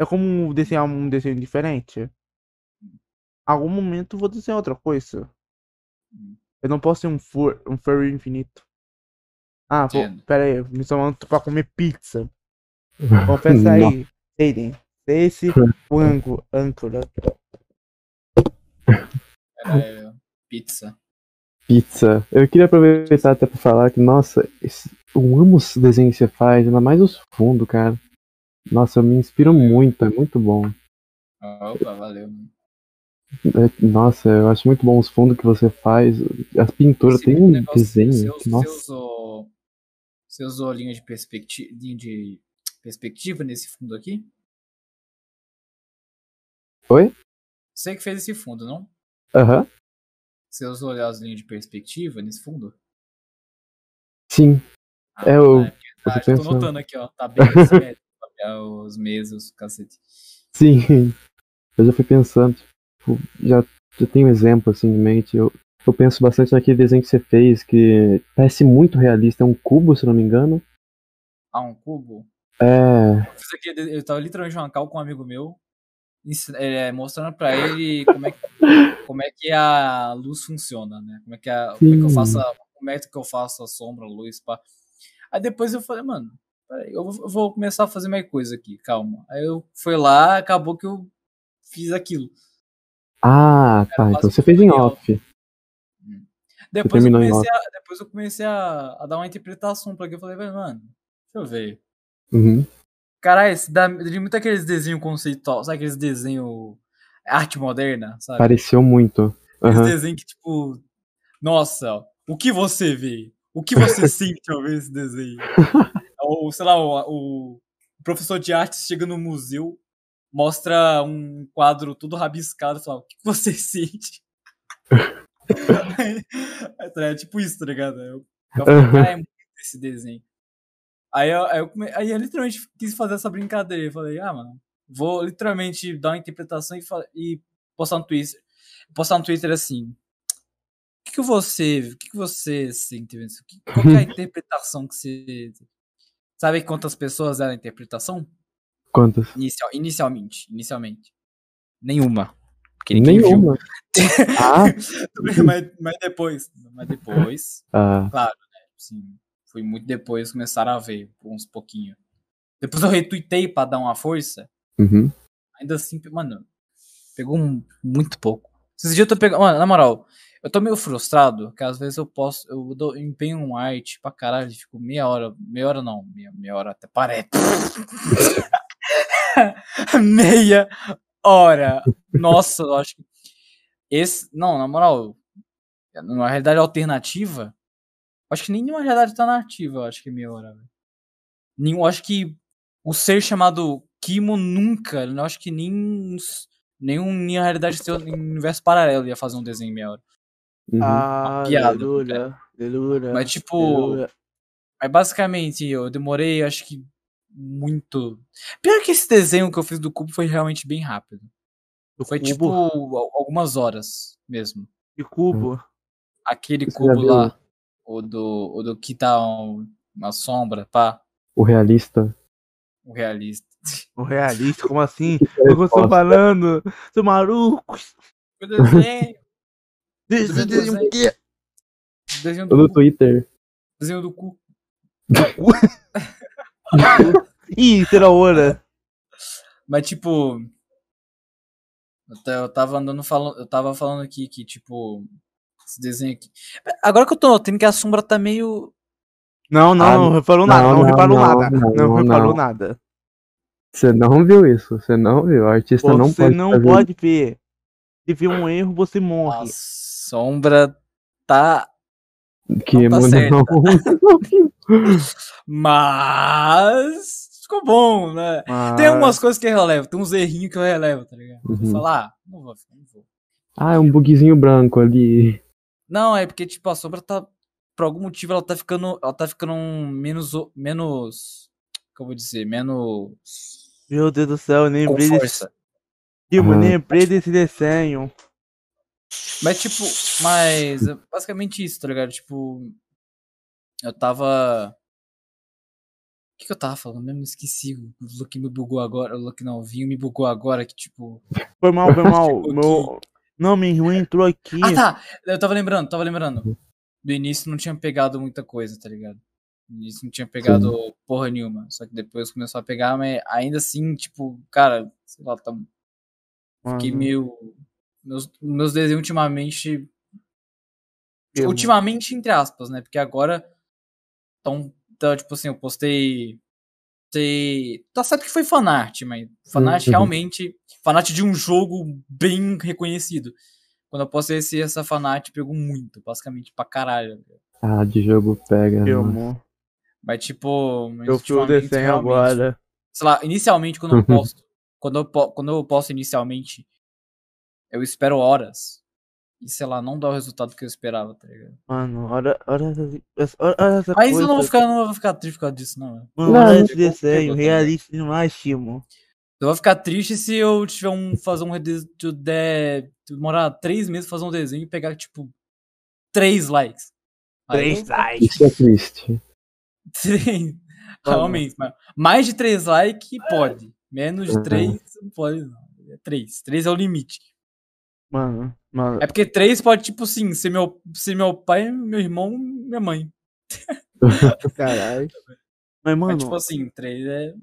É como desenhar um desenho diferente. Algum momento vou desenhar outra coisa. Hum. Eu não posso ser um, fur, um furry infinito. Ah, vou, pera aí, me chamando pra comer pizza. [laughs] Confessa aí, Aiden. Esse frango âncora. [laughs] É, pizza. Pizza. Eu queria aproveitar até pra falar que, nossa, esse- eu amo os desenhos que você faz, ainda mais os fundos, cara. Nossa, eu me inspiro muito, é muito bom. Opa, valeu. É, nossa, eu acho muito bom os fundos que você faz. As pinturas, tem um negócio- desenho Você, que, você nossa. usou, você usou linha de perspectiva, linha de perspectiva nesse fundo aqui? Oi? Você que fez esse fundo, não? Aham. Você usou as linhas de perspectiva nesse fundo? Sim. Ah, É, eu- é verdade, eu eu tô notando aqui, ó. Tá bem assimétrico, os meses, os cacete. Sim. Eu já fui pensando, tipo, já, já tenho um exemplo assim em mente. Eu, eu penso bastante naquele desenho que você fez, que parece muito realista. É um cubo, se não me engano. Ah, um cubo? É. Eu fiz aqui, eu tava literalmente uma cal com um amigo meu, é, mostrando pra ele como é, que, como é que a luz funciona, né? Como é que, a, como é que eu faço a, como é que eu faço a sombra, a luz, pá. Aí depois eu falei, mano, peraí, eu vou, eu vou começar a fazer mais coisa aqui, calma. Aí eu fui lá, acabou que eu fiz aquilo. Ah, tá. Então você fez em off. Depois eu a, depois eu comecei a, a dar uma interpretação pra aqui. Eu falei, "Velho, mano, deixa eu ver. Uhum. Caralho, esse dá de muito aqueles desenhos conceituais, sabe aqueles desenhos arte moderna, sabe? Pareceu muito. Aqueles Aham. desenhos que, tipo, nossa, o que você vê? O que você [laughs] sente ao ver esse desenho? [laughs] Ou, sei lá, o, o professor de arte chega no museu, mostra um quadro todo rabiscado e fala, o que você [laughs] sente? é, tipo isso, tá ligado? Eu, eu falei, Aham. cara, é muito esse desenho. Aí eu, aí, eu come- aí eu literalmente quis fazer essa brincadeira. Eu falei, ah, mano, vou literalmente dar uma interpretação e, fa- e postar no Twitter. Postar no Twitter assim. O que, que você. O que, que você sente? Que- Qual é a [laughs] interpretação que você. Sabe quantas pessoas eram a interpretação? Quantas? Inicial, inicialmente. Inicialmente. Nenhuma. Porque. Nenhuma. [laughs] Ah, mas, mas depois. Mas depois. ah, Sim, foi muito depois começaram a ver, uns pouquinho. Depois eu retuitei pra dar uma força. uhum. Ainda assim, mano, pegou muito pouco. Esses dias eu tô pegando. Mano, na moral, eu tô meio frustrado, que às vezes eu posso. Eu dou, eu empenho um arte pra caralho, fico meia hora. Meia hora não, meia, meia hora até parece. [laughs] meia hora. Nossa, eu acho que. Esse. Não, na moral, numa realidade alternativa. Acho que nenhuma realidade alternativa, eu acho que é meia hora, velho. Nenhum, acho que o ser chamado Kimo nunca, eu acho que nem nenhum nenhuma realidade seu universo paralelo ia fazer um desenho meia hora. Uhum. Ah, piada, aleluia, aleluia. Mas tipo, aleluia. Mas basicamente eu demorei, acho que muito. Pior que esse desenho que eu fiz do cubo foi realmente bem rápido. Do Foi cubo? tipo al- algumas horas mesmo. De cubo. Aquele Você cubo lá, o do, o do que tá um- uma sombra, pá, O realista. o realista. [laughs] O realista, como assim? [laughs] Eu estou falando, seu maluco. O desenho, eu dizer o quê? o desenho do no cu, Twitter. desenho do cu. [laughs] Ih, será hora. Mas, tipo. Eu tava andando falando. Eu tava falando aqui que, tipo. Esse desenho aqui. Agora que eu tô notando que a sombra tá meio. Não, não, Ah, não reparou não, nada, não, não, reparou não, nada. não, Não, reparou não. nada. Você não viu isso, você não viu. O artista não Você pode não fazer pode ver. Se vê um erro, você A morre. sombra tá. que não tá não. Mas. Ficou bom, né? Tem Mas- algumas coisas que eu relevo, tem uns errinhos que eu relevo, tá ligado? Uhum. falo, ah, não vou, não vou. Ah, é um bugzinho branco ali. Não, é porque, tipo, a sombra tá. Por algum motivo ela tá ficando. Ela tá ficando um menos. Menos. Como eu vou dizer? Menos. Meu Deus do céu, eu nem lembrei desse. Timo, Aham. nem lembrei desse desenho. Mas, tipo, mas. é basicamente isso, tá ligado? Tipo. Eu tava. O que, que eu tava falando mesmo? Esqueci. O Luke me bugou agora. O Luke não, o Vinho me bugou agora. Que, tipo. Foi mal, foi [laughs] mal. Tipo, Meu... Não, minha irmã entrou aqui. Ah, tá! Eu tava lembrando, tava lembrando. Do início não tinha pegado muita coisa, tá ligado? No início não tinha pegado porra nenhuma. Só que depois começou a pegar, mas ainda assim, tipo, cara, sei lá, tá. Fiquei Mano, meio. Meus, meus desenhos ultimamente. eu- Ultimamente, entre aspas, né? Porque agora. Tão, tá, tipo assim, eu postei. Tá certo que foi fanart, mas fanart Uhum. realmente. Fanart de um jogo bem reconhecido. Quando eu postei esse, essa fanart, pegou muito, basicamente pra caralho. Ah, de jogo pega. eu, amor. Mas tipo. mas Eu fui o desenho agora. Sei lá, inicialmente, quando eu Uhum. posto. quando, eu, quando eu posto inicialmente, eu espero horas. E sei lá, não dá o resultado que eu esperava, tá ligado? Mano, olha, olha, essa, olha, olha essa Mas coisa. eu não vou ficar, não vou ficar triste por causa disso, não. velho. Mano, Não, esse desenho, tá realista demais, Timo. Eu vou ficar triste se eu tiver um. fazer um. eu der. demorar três meses pra fazer um desenho e pegar, tipo, três likes. Três eu- likes. Isso é triste. Três. Realmente, mas mais de três likes pode. Menos de Uhum. três não pode, não. É três. Três é o limite. Mano, mano. É porque três pode, tipo assim, ser meu, ser meu pai, meu irmão, minha mãe. [laughs] Caralho. Mas, mano, Mas, tipo assim, três é.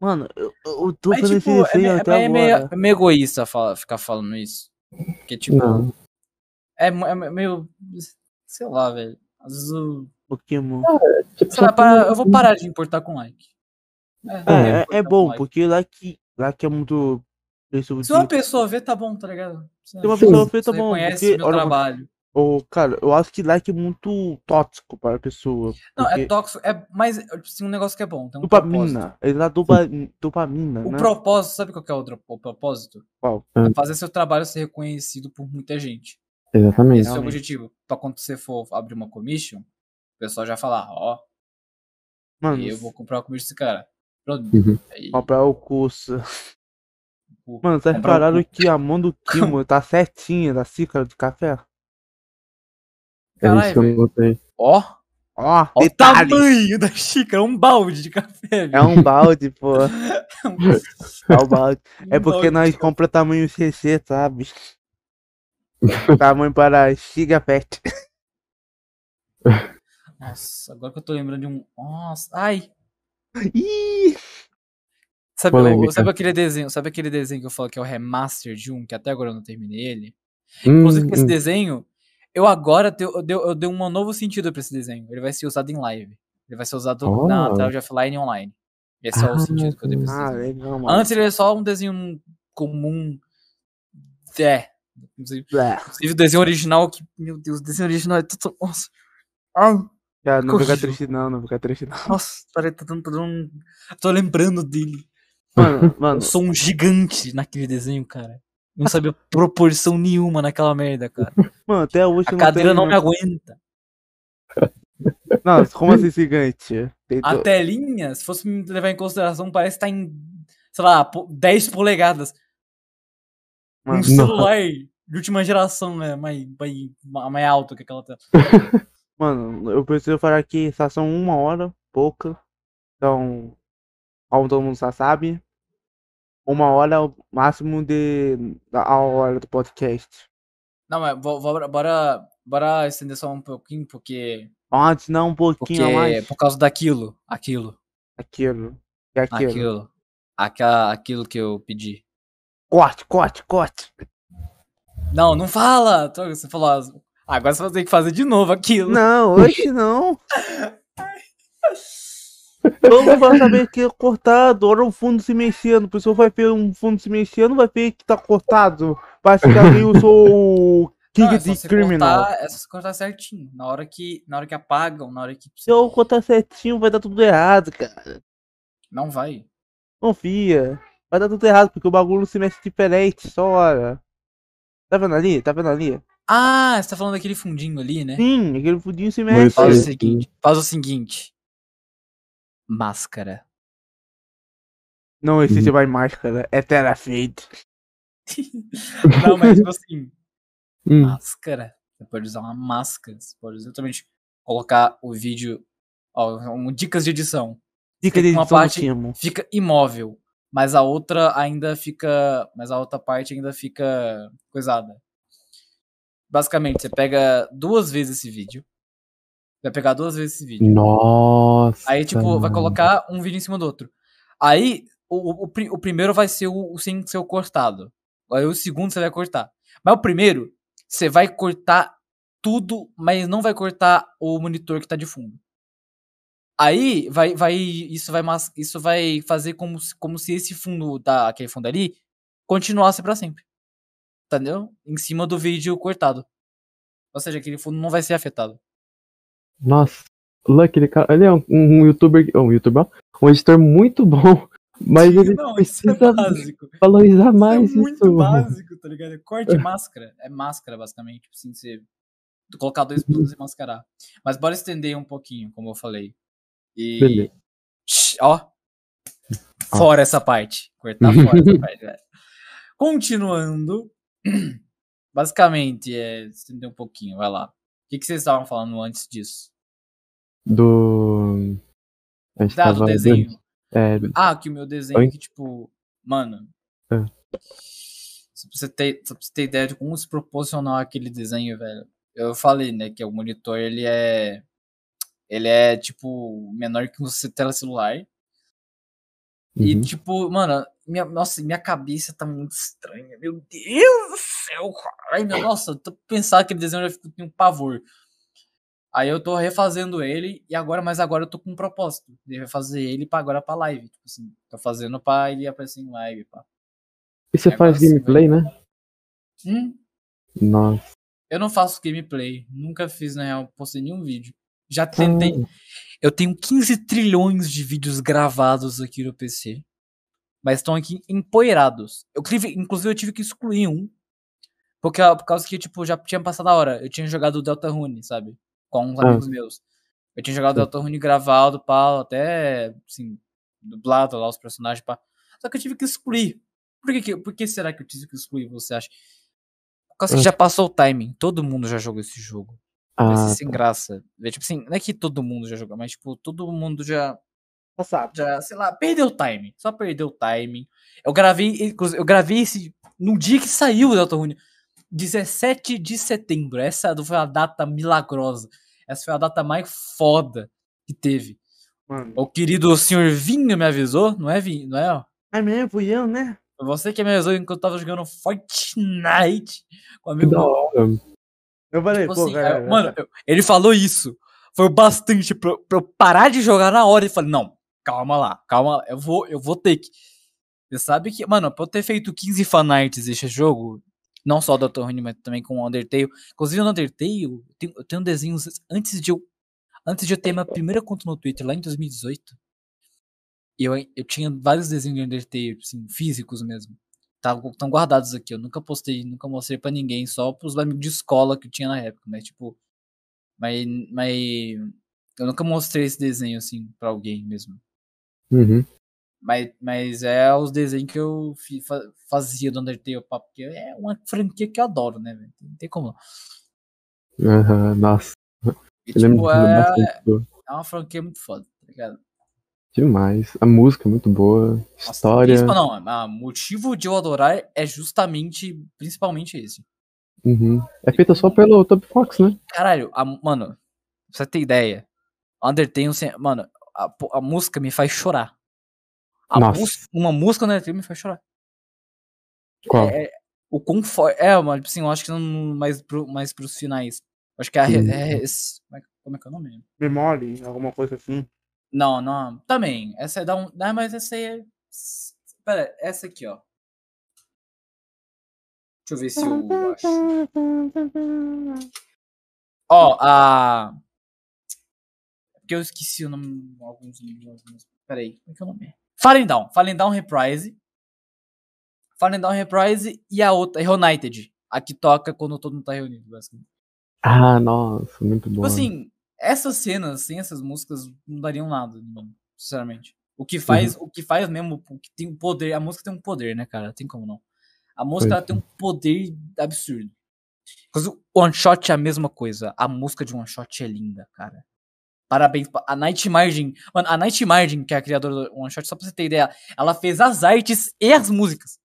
mano, eu, eu tô Mas, tipo, é, desenho me- até é meio, agora. é meio egoísta fala- ficar falando isso. Porque, tipo, Não. é, é meio. Sei lá, velho. Às vezes eu. O Timo. Tipo, Sei lá, para- eu vou parar de importar com like. É, é, é bom, like. porque lá que, lá que é muito. Se uma pessoa vê, tá bom, tá ligado? Se Se uma Sim. pessoa fez, tá você bom. reconhece Porque, meu olha, trabalho. ô, cara, eu acho que like é muito tóxico para a pessoa. Não, porque é tóxico, é mais tipo assim, um negócio que é bom. Tem um propósito. dopamina. Ele dá dopa, dopamina, O né? propósito, sabe qual que é o, o propósito? Qual? É fazer seu trabalho ser reconhecido por muita gente. Exatamente. Esse é o objetivo. Pra quando você for abrir uma commission, o pessoal já falar, ó, Mano, eu vou comprar o commission desse cara. Pronto. Uhum. Aí, comprar o curso. O- Mano, vocês cu. que a mão do Timo tá certinha da xícara de café? É Caralho, isso que eu notei. Ó, Ó, ó o tamanho da xícara, um balde de café, É um balde, pô. [laughs] É um balde. É porque nós de compra tamanho CC, sabe? tamanho para Giga Pet. Nossa, agora que eu tô lembrando de um. Nossa, ai. Ih! Sabe, o- sabe aquele desenho? Sabe aquele desenho que eu falo que é o remaster de um, que até agora eu não terminei ele? Hum, Inclusive, esse hum. desenho, eu agora te- eu, dei, eu dei um novo sentido pra esse desenho. Ele vai ser usado em live. Ele vai ser usado Oh. na tela de offline e online. Esse é Ah, o sentido que eu dei pra esse Ah, desenho. legal, mano. Antes ele era só um desenho comum. É. Inclusive, inclusive o desenho original que. Meu Deus, o desenho original é tudo. Nossa. Ai, Cara, não fica horrível. triste não, não fica triste não. nossa, peraí, tô, dando- tô, dando- tô lembrando dele. Mano, [laughs] mano, Eu sou um gigante naquele desenho, cara. Não sabia proporção nenhuma naquela merda, cara. mano, até hoje A não cadeira tem... não me aguenta. Não, como assim gigante? Tem A telinha, se fosse me levar em consideração, parece que tá em, sei lá, po- 10 polegadas. Um Mano, celular de última geração, né? Mais, mais, mais alto que aquela tela. [laughs] Mano, eu preciso falar que só são uma hora, pouca. Então, como todo mundo já sabe, uma hora é o máximo de a hora do podcast. Não, mas vo- bora, bora estender só um pouquinho, porque. Antes não um Porque pouquinho a mais. por causa daquilo. Aquilo. Aquilo. E aquilo. Aquilo. aquela, aquilo que eu pedi. Corte, corte, corte. Não, não fala! Você falou. ah, Agora você vai ter que fazer de novo aquilo. Não, hoje [laughs] não. Todo vai saber que é cortado. Olha o fundo se mexendo. A pessoa vai ver um fundo se mexendo, vai ver que tá cortado. Vai ficar ali, eu sou o [laughs] Não, King é só de você Criminal. cortar, é só você cortar certinho. Na hora que, na hora que apagam, na hora que. Se eu cortar certinho, vai dar tudo errado, cara. Não vai. Confia. Vai dar tudo errado, porque o bagulho se mexe diferente, só olha. Tá vendo ali? Tá vendo ali? Ah, você tá falando daquele fundinho ali, né? Sim, aquele fundinho se mexe. Faz o seguinte. Faz o seguinte. Máscara. Não existe Uhum. mais máscara. É Terafade. [laughs] Não, mas tipo assim. Hum, máscara. Você pode usar uma máscara. Você pode exatamente colocar o vídeo. Ó, um, dicas de edição. Dica de Uma edição do parte-. Fica imóvel. Mas a outra ainda fica. Mas a outra parte ainda fica coisada. Basicamente, você pega duas vezes esse vídeo. Vai pegar duas vezes esse vídeo. Nossa. Aí, tipo, vai colocar um vídeo em cima do outro. Aí, o, o, o pri- o primeiro vai ser o, o sem ser o cortado. Aí o segundo você vai cortar. Mas o primeiro, você vai cortar tudo, mas não vai cortar o monitor que tá de fundo. Aí, vai, vai, isso vai, isso vai fazer como, se- como se esse fundo, da, aquele fundo ali, continuasse pra sempre. Entendeu? Em cima do vídeo cortado. Ou seja, aquele fundo não vai ser afetado. Nossa. Aquele cara. Ele é um, um youtuber. Um youtuber. Um editor muito bom. [laughs] Mas ele não, isso é precisa básico. valorizar mais isso é muito isso. básico, tá ligado? Corte máscara. É máscara, basicamente. Tipo assim, você colocar dois pontos e mascarar. Mas bora estender um pouquinho, como eu falei. E. Beleza. Ó. Fora essa parte. Cortar fora essa [laughs] parte, velho. Continuando. [clears throat] Basicamente, é. Estender um pouquinho, vai lá. O que, que vocês estavam falando antes disso? Do. A gente Ah, do desenho. É, Ah, que o meu desenho Oi? que, tipo, mano. É. Só pra você ter, só pra você ter ideia de como se proporcionar aquele desenho, velho. Eu falei, né, que o monitor ele é. Ele é, tipo, menor que um tela celular. E, uhum. tipo, mano, minha, nossa, minha cabeça tá muito estranha. Meu Deus céu. Ai, meu, nossa, tô pensar aquele desenho eu já fico com um pavor. Aí eu tô refazendo ele, e agora, mas agora eu tô com um propósito. De refazer ele pra agora pra live. Tipo assim, tô fazendo pra ele aparecer em live, pá. E você agora faz gameplay, né? Hum, Nossa. eu não faço gameplay. Nunca fiz, na real, postei nenhum vídeo. Já tentei. Eu tenho 15 trilhões de vídeos gravados aqui no PC. Mas estão aqui empoeirados. Eu, inclusive, eu tive que excluir um. Porque, por causa que, tipo, já tinha passado a hora. Eu tinha jogado o Deltarune, sabe? Com uns Ah. amigos meus. Eu tinha jogado o Deltarune gravado, pá, até, assim, dublado lá os personagens, pá. Só que eu tive que excluir. Por que, que- por que será que eu tive que excluir, você acha? Por causa que Ah. já passou o timing. Todo mundo já jogou esse jogo. Vai Ah, ser sem graça. É, Tipo assim, não é que todo mundo já jogou, mas tipo, todo mundo já, Passado. já, sei lá, perdeu o timing. Só perdeu o timing. Eu gravei, inclusive, eu gravei esse no dia que saiu o Deltarune. 17 de setembro. Essa foi a data milagrosa. Essa foi a data mais foda que teve. Mano. O querido senhor Vinho me avisou, não é, Vinho? Não é? É mesmo, fui eu, né? Foi você que me avisou enquanto eu tava jogando Fortnite com o que amigo da hora. Eu falei, Tipo pô, assim, cara. aí, mano, eu- ele falou isso. Foi o bastante pra, eu- pra eu parar de jogar na hora. E falei, não, calma lá, calma lá. Eu vou, eu vou ter que. Você sabe que, mano, pra eu ter feito 15 fanarts desse jogo, não só do Dr. Rune, mas também com o Undertale. Inclusive no Undertale, eu tenho, eu tenho desenhos antes de eu. Antes de eu ter minha primeira conta no Twitter, lá em 2018. E eu, eu tinha vários desenhos de Undertale, assim, físicos mesmo. Estão guardados aqui. Eu nunca postei, nunca mostrei pra ninguém, só pros amigos de escola que eu tinha na época. Mas, tipo. Mas. mas eu nunca mostrei esse desenho, assim, pra alguém mesmo. Uhum. Mas, mas é os desenhos que eu fazia do Undertale, pá, porque é uma franquia que eu adoro, né, velho? Não tem como. Aham, nossa. E, tipo, é, é uma franquia muito foda, tá ligado? Demais. A música é muito boa. Nossa, História. não, o motivo de eu adorar é justamente, principalmente esse. Uhum. É feita só pelo Top Fox, né? Caralho, a- mano, pra você ter ideia, Undertale, mano, a, a música me faz chorar. A Nossa. música- uma música no Electric me faz chorar. Qual? É, o conforto. É, mas assim, eu acho que não mais, pro, mais pros finais. Eu acho que é, a é como é que- como é que é o nome? Memory, alguma coisa assim. Não, não. Também. Essa é da um. Não, mas essa aí é. Pera, essa aqui, ó. Deixa eu ver se eu acho. Ó, a. Porque eu esqueci o nome. Alguns alguns- Peraí, como é que é o nome? Fallen Down. Fallen Down Reprise. Fallen Down Reprise e a outra, Reunited. A que toca quando todo mundo tá reunido, basicamente. Ah, nossa, muito bom. Tipo assim, essas cenas, sem essas músicas, não dariam nada, mim, sinceramente. O que faz, o que faz mesmo, o que tem um poder, a música tem um poder, né, cara? Tem como não. A música tem um poder absurdo. Mas o One Shot é a mesma coisa. A música de One Shot é linda, cara. Parabéns. pra- A Night Margin. Mano, a Night Margin, que é a criadora do One Shot, só pra você ter ideia, ela fez as artes e as músicas.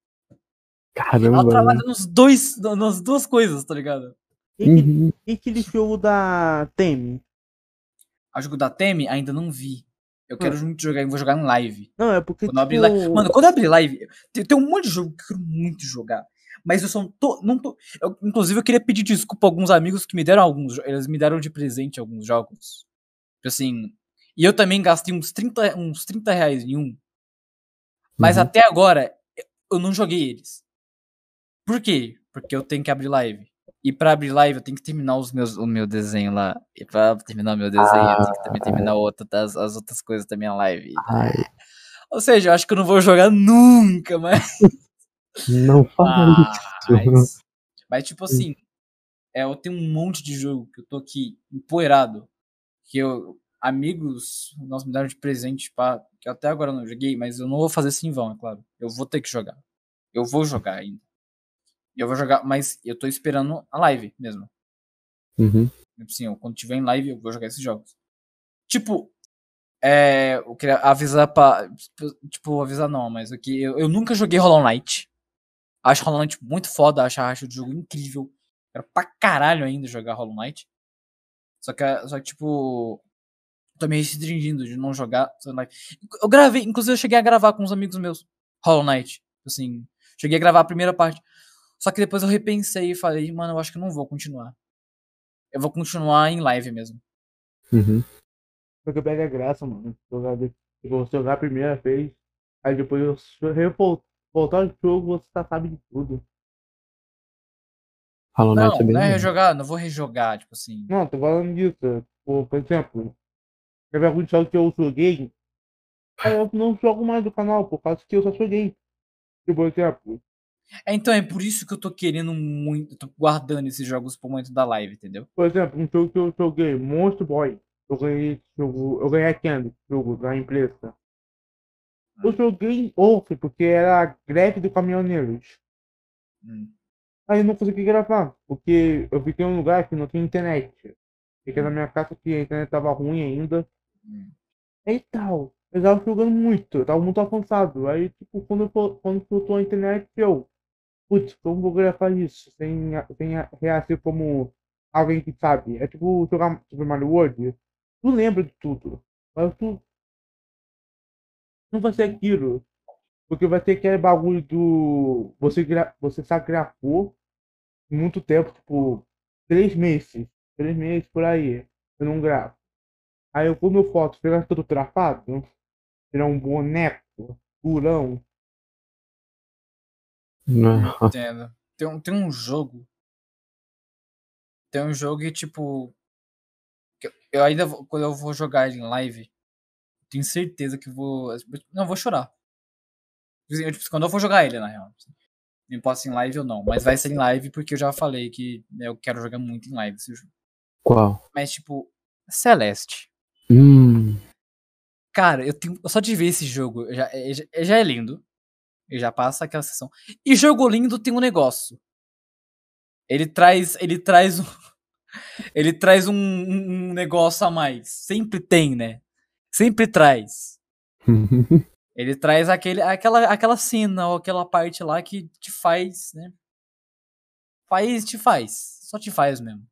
Caramba, Ela trabalha nos dois, nas duas coisas, tá ligado? E, Uhum. e aquele jogo da Temi? A jogo da Temi ainda não vi. Eu quero Hum. muito jogar, eu vou jogar em live. Não, é porque. Quando eu abrir tipo, live. Mano, quando eu abrir live, tem, tem um monte de jogo que eu quero muito jogar. Mas eu só não tô. Não tô eu- inclusive, eu queria pedir desculpa a alguns amigos que me deram alguns. Eles me deram de presente alguns jogos. Tipo Assim. E eu também gastei uns 30, uns 30 reais em um. Mas Uhum. até agora, eu não joguei eles. Por quê? Porque eu tenho que abrir live. E pra abrir live, eu tenho que terminar os meus, o meu desenho lá. E pra terminar o meu desenho, eu tenho que também terminar outra, as, as outras coisas da minha live. Ai, Ou seja, eu acho que eu não vou jogar nunca, mas. não [laughs] fala isso. Mas, mas tipo assim, é, eu tenho um monte de jogo que eu tô aqui empoeirado. Que eu. Amigos, nós me deram de presente, pá, que até agora eu não joguei, mas eu não vou fazer isso em vão, é claro. Eu vou ter que jogar. Eu vou jogar ainda. Eu vou jogar, mas eu tô esperando a live mesmo. Uhum. Tipo Assim, eu, quando tiver em live, eu vou jogar esses jogos. Tipo, é, eu queria avisar pra. Tipo, avisar não, mas aqui eu, eu nunca joguei Hollow Knight. Acho Hollow Knight muito foda, acho, acho o jogo incrível. Quero pra caralho ainda jogar Hollow Knight. Só que, só que tipo, tô me restringindo de não jogar Hollow Knight. Eu gravei, inclusive eu cheguei a gravar com uns amigos meus Hollow Knight. Assim, cheguei a gravar a primeira parte. Só que depois eu repensei e falei, mano, eu acho que eu não vou continuar. Eu vou continuar em live mesmo. Uhum. Porque pega a graça, mano. Jogar, de- eu vou jogar a primeira vez. Aí depois vol- voltar ao jogo, você já sabe de tudo. Hollow Não, Knight é bem. não é rejogar, não vou rejogar, tipo assim. Não, tô falando disso. Por, por exemplo, teve alguns jogos que eu joguei. Aí eu não jogo mais do canal, por causa que eu só joguei. Tipo, Por exemplo, É, então é por isso que eu tô querendo muito, tô guardando esses jogos pro momento da live, entendeu? por exemplo, um jogo que eu joguei, Monster Boy. Eu ganhei esse jogo, eu ganhei aqui no jogo da empresa. Eu joguei ontem, porque era a greve dos caminhoneiros. Hum. Aí eu não consegui gravar, porque eu fiquei em um lugar que não tinha internet. Fiquei na minha casa que a internet tava ruim ainda. Hum. E tal. Eu tava jogando muito, eu tava muito avançado. Aí, tipo, quando, eu, quando soltou a internet, eu. Putz, como vou gravar isso? Sem, sem reagir como alguém que sabe. É tipo jogar Super Mario World. Tu lembra de tudo. Mas tu. Não vai ser aquilo. Porque vai ter aquele bagulho do. Você, gra... você só gravou muito tempo, tipo, três meses. Três meses por aí. Eu não gravo. Aí eu com meu foto, pegar todo trafado, virar um boneco, durão. Não. Entendo. Tem um, tem um jogo. Tem um jogo que, tipo. que eu- ainda vou, quando eu vou jogar ele em live, tenho certeza que vou. Não, vou chorar. Eu, tipo, quando eu for jogar ele, na real. assim. Não importa se em live ou não. Mas vai ser em live porque eu já falei que né, eu quero jogar muito em live esse jogo. Qual? Mas, tipo, Celeste. Hum. Cara, eu tenho. Só de ver esse jogo, eu já, é- já, já é lindo. Eu já passa aquela sessão. E jogo lindo tem um negócio. Ele traz. Ele traz um. [laughs] Ele traz um, um- um negócio a mais. Sempre tem, né? Sempre traz. [laughs] Ele traz aquele, aquela, aquela cena ou aquela parte lá que te faz, né? Faz, te faz. Só te faz mesmo.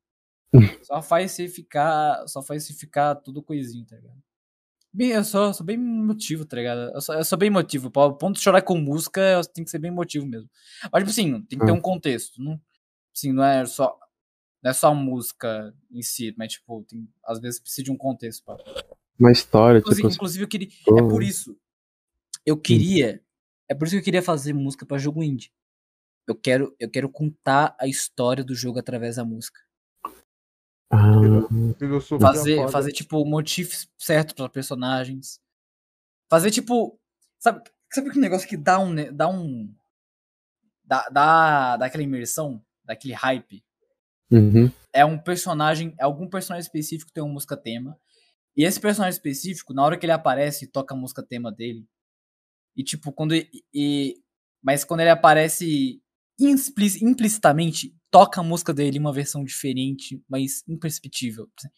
[laughs] Só faz você ficar. Só faz você ficar tudo coisinho, tá ligado? Bem, eu sou, sou bem emotivo, tá ligado? Eu sou, eu sou bem emotivo. Ao ponto de chorar com música, eu tem que ser bem emotivo mesmo. Mas, tipo assim, tem que ter Ah. um contexto. Não, assim, não é só. Não é só a música em si, mas, tipo, tem, às vezes precisa de um contexto. Pá. Uma história, Inclusive, tipo. inclusive, eu queria. É Oh. por isso. Eu queria. É por isso que eu queria fazer música pra jogo indie. Eu quero, eu quero contar a história do jogo através da música. Ah, Fazer, fazer tipo, o motivo certo para personagens. Fazer, tipo. Sabe, sabe aquele negócio que dá um. Dá um. Dá, dá, dá aquela imersão, daquele hype. uhum. É um personagem. É algum personagem específico que tem uma música tema. E esse personagem específico, na hora que ele aparece e toca a música tema dele. E tipo, quando. E, e- mas quando ele aparece implici- implicitamente, toca a música dele em uma versão diferente, mas imperceptível. Quer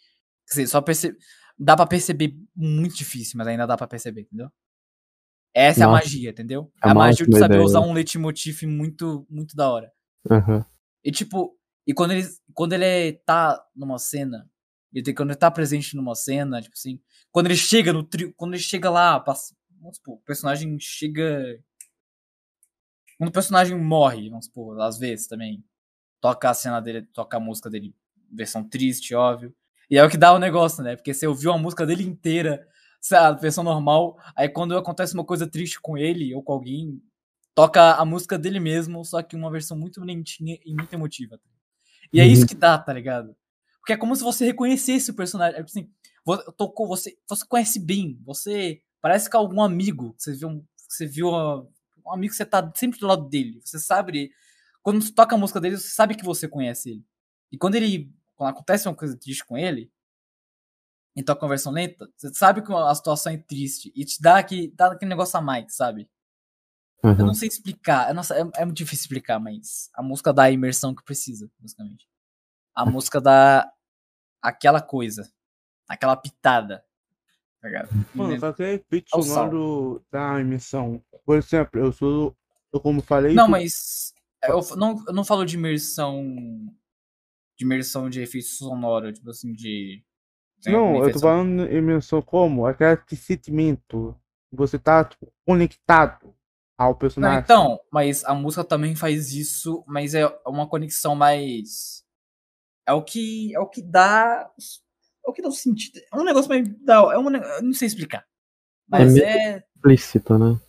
dizer, só perce... dá pra perceber muito difícil, mas ainda dá pra perceber, entendeu? Essa é a Nossa. magia, entendeu? É a magia de saber ideia. usar um leitmotiv muito, muito da hora. Aham. E tipo, e quando ele, quando ele tá numa cena, e quando ele tá presente numa cena, tipo assim, quando ele chega no trio, quando ele chega lá, passa, vamos supor, o personagem chega. Quando o personagem morre, vamos supor, às vezes também, toca a cena dele, toca a música dele, versão triste, óbvio. E é o que dá o negócio, né? Porque você ouviu a música dele inteira, a versão normal, aí quando acontece uma coisa triste com ele ou com alguém, toca a música dele mesmo, só que uma versão muito lentinha e muito emotiva. E é isso Uhum. que dá, tá ligado? Porque é como se você reconhecesse o personagem. É assim, vo- tocou, você, você conhece bem, você parece que algum amigo. Você viu, um- você viu a- um amigo que você tá sempre do lado dele. Você sabe. Quando você toca a música dele, você sabe que você conhece ele. E quando ele. Quando acontece uma coisa triste com ele, e toca uma versão lenta, você sabe que a situação é triste. E te dá, aquele, dá aquele negócio a mais, sabe? Eu aham. não sei explicar. Nossa, é, é muito difícil explicar, mas a música dá a imersão que precisa, basicamente. A música dá aquela coisa. Aquela pitada. Tá ligado? Mano, Né? qualquer efeito É o sal. sonoro da emissão. Por exemplo, eu sou. Eu como falei. Não, tu- mas. Eu f- não, eu não falo de imersão. De imersão de efeito sonoro, tipo assim, de. tem Não, eu tô falando em emissão como? Aquele sentimento. Você tá tipo, conectado ao Não, personagem. então, mas a música também faz isso, mas é uma conexão mais. É o que. É o que dá. É o que dá o sentido. É um negócio mais. Dá, é um, eu não sei explicar. Mas meio- é. Explícito, né?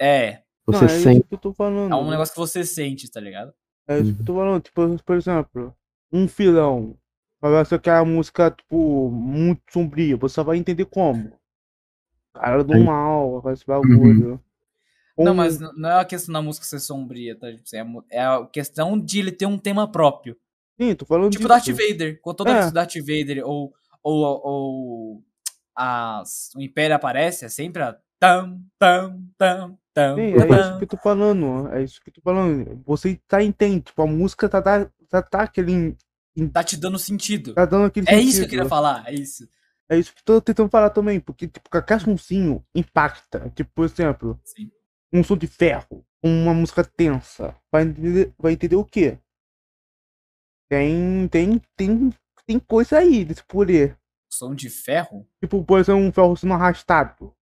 É. Não, Você é sente. isso que eu tô falando. É um negócio que você sente, tá ligado? É isso que eu tô falando. Tipo, por exemplo, um filão. Vai ser aquela música, tipo, muito sombria. Você só vai entender como. Cara do mal, com esse bagulho. Não, Um- mas n- não é a questão da música ser sombria, tá? É, mu- é a questão de ele ter um tema próprio. Sim, tô falando Tipo. Darth Vader. Quando toda É. vez que Darth Vader ou, ou, ou as, o Império aparece, é sempre a tam, tam, tam, tam, Sim, é isso tam. que eu tô falando. É isso que eu tô falando. Você tá entendendo. Tipo, a música tá, tá, tá, tá aquele. Tá te dando sentido. Tá dando aquele É isso que eu sentido. queria falar, é isso. É isso que eu tô tentando falar também. Porque, tipo, qualquer sonzinho impacta. Tipo, por exemplo, Sim. um som de ferro. Uma música tensa. Vai entender, vai entender o quê? Tem, tem, tem, tem coisa aí desse poder. Som de ferro? Tipo, por exemplo, um ferro sendo arrastado.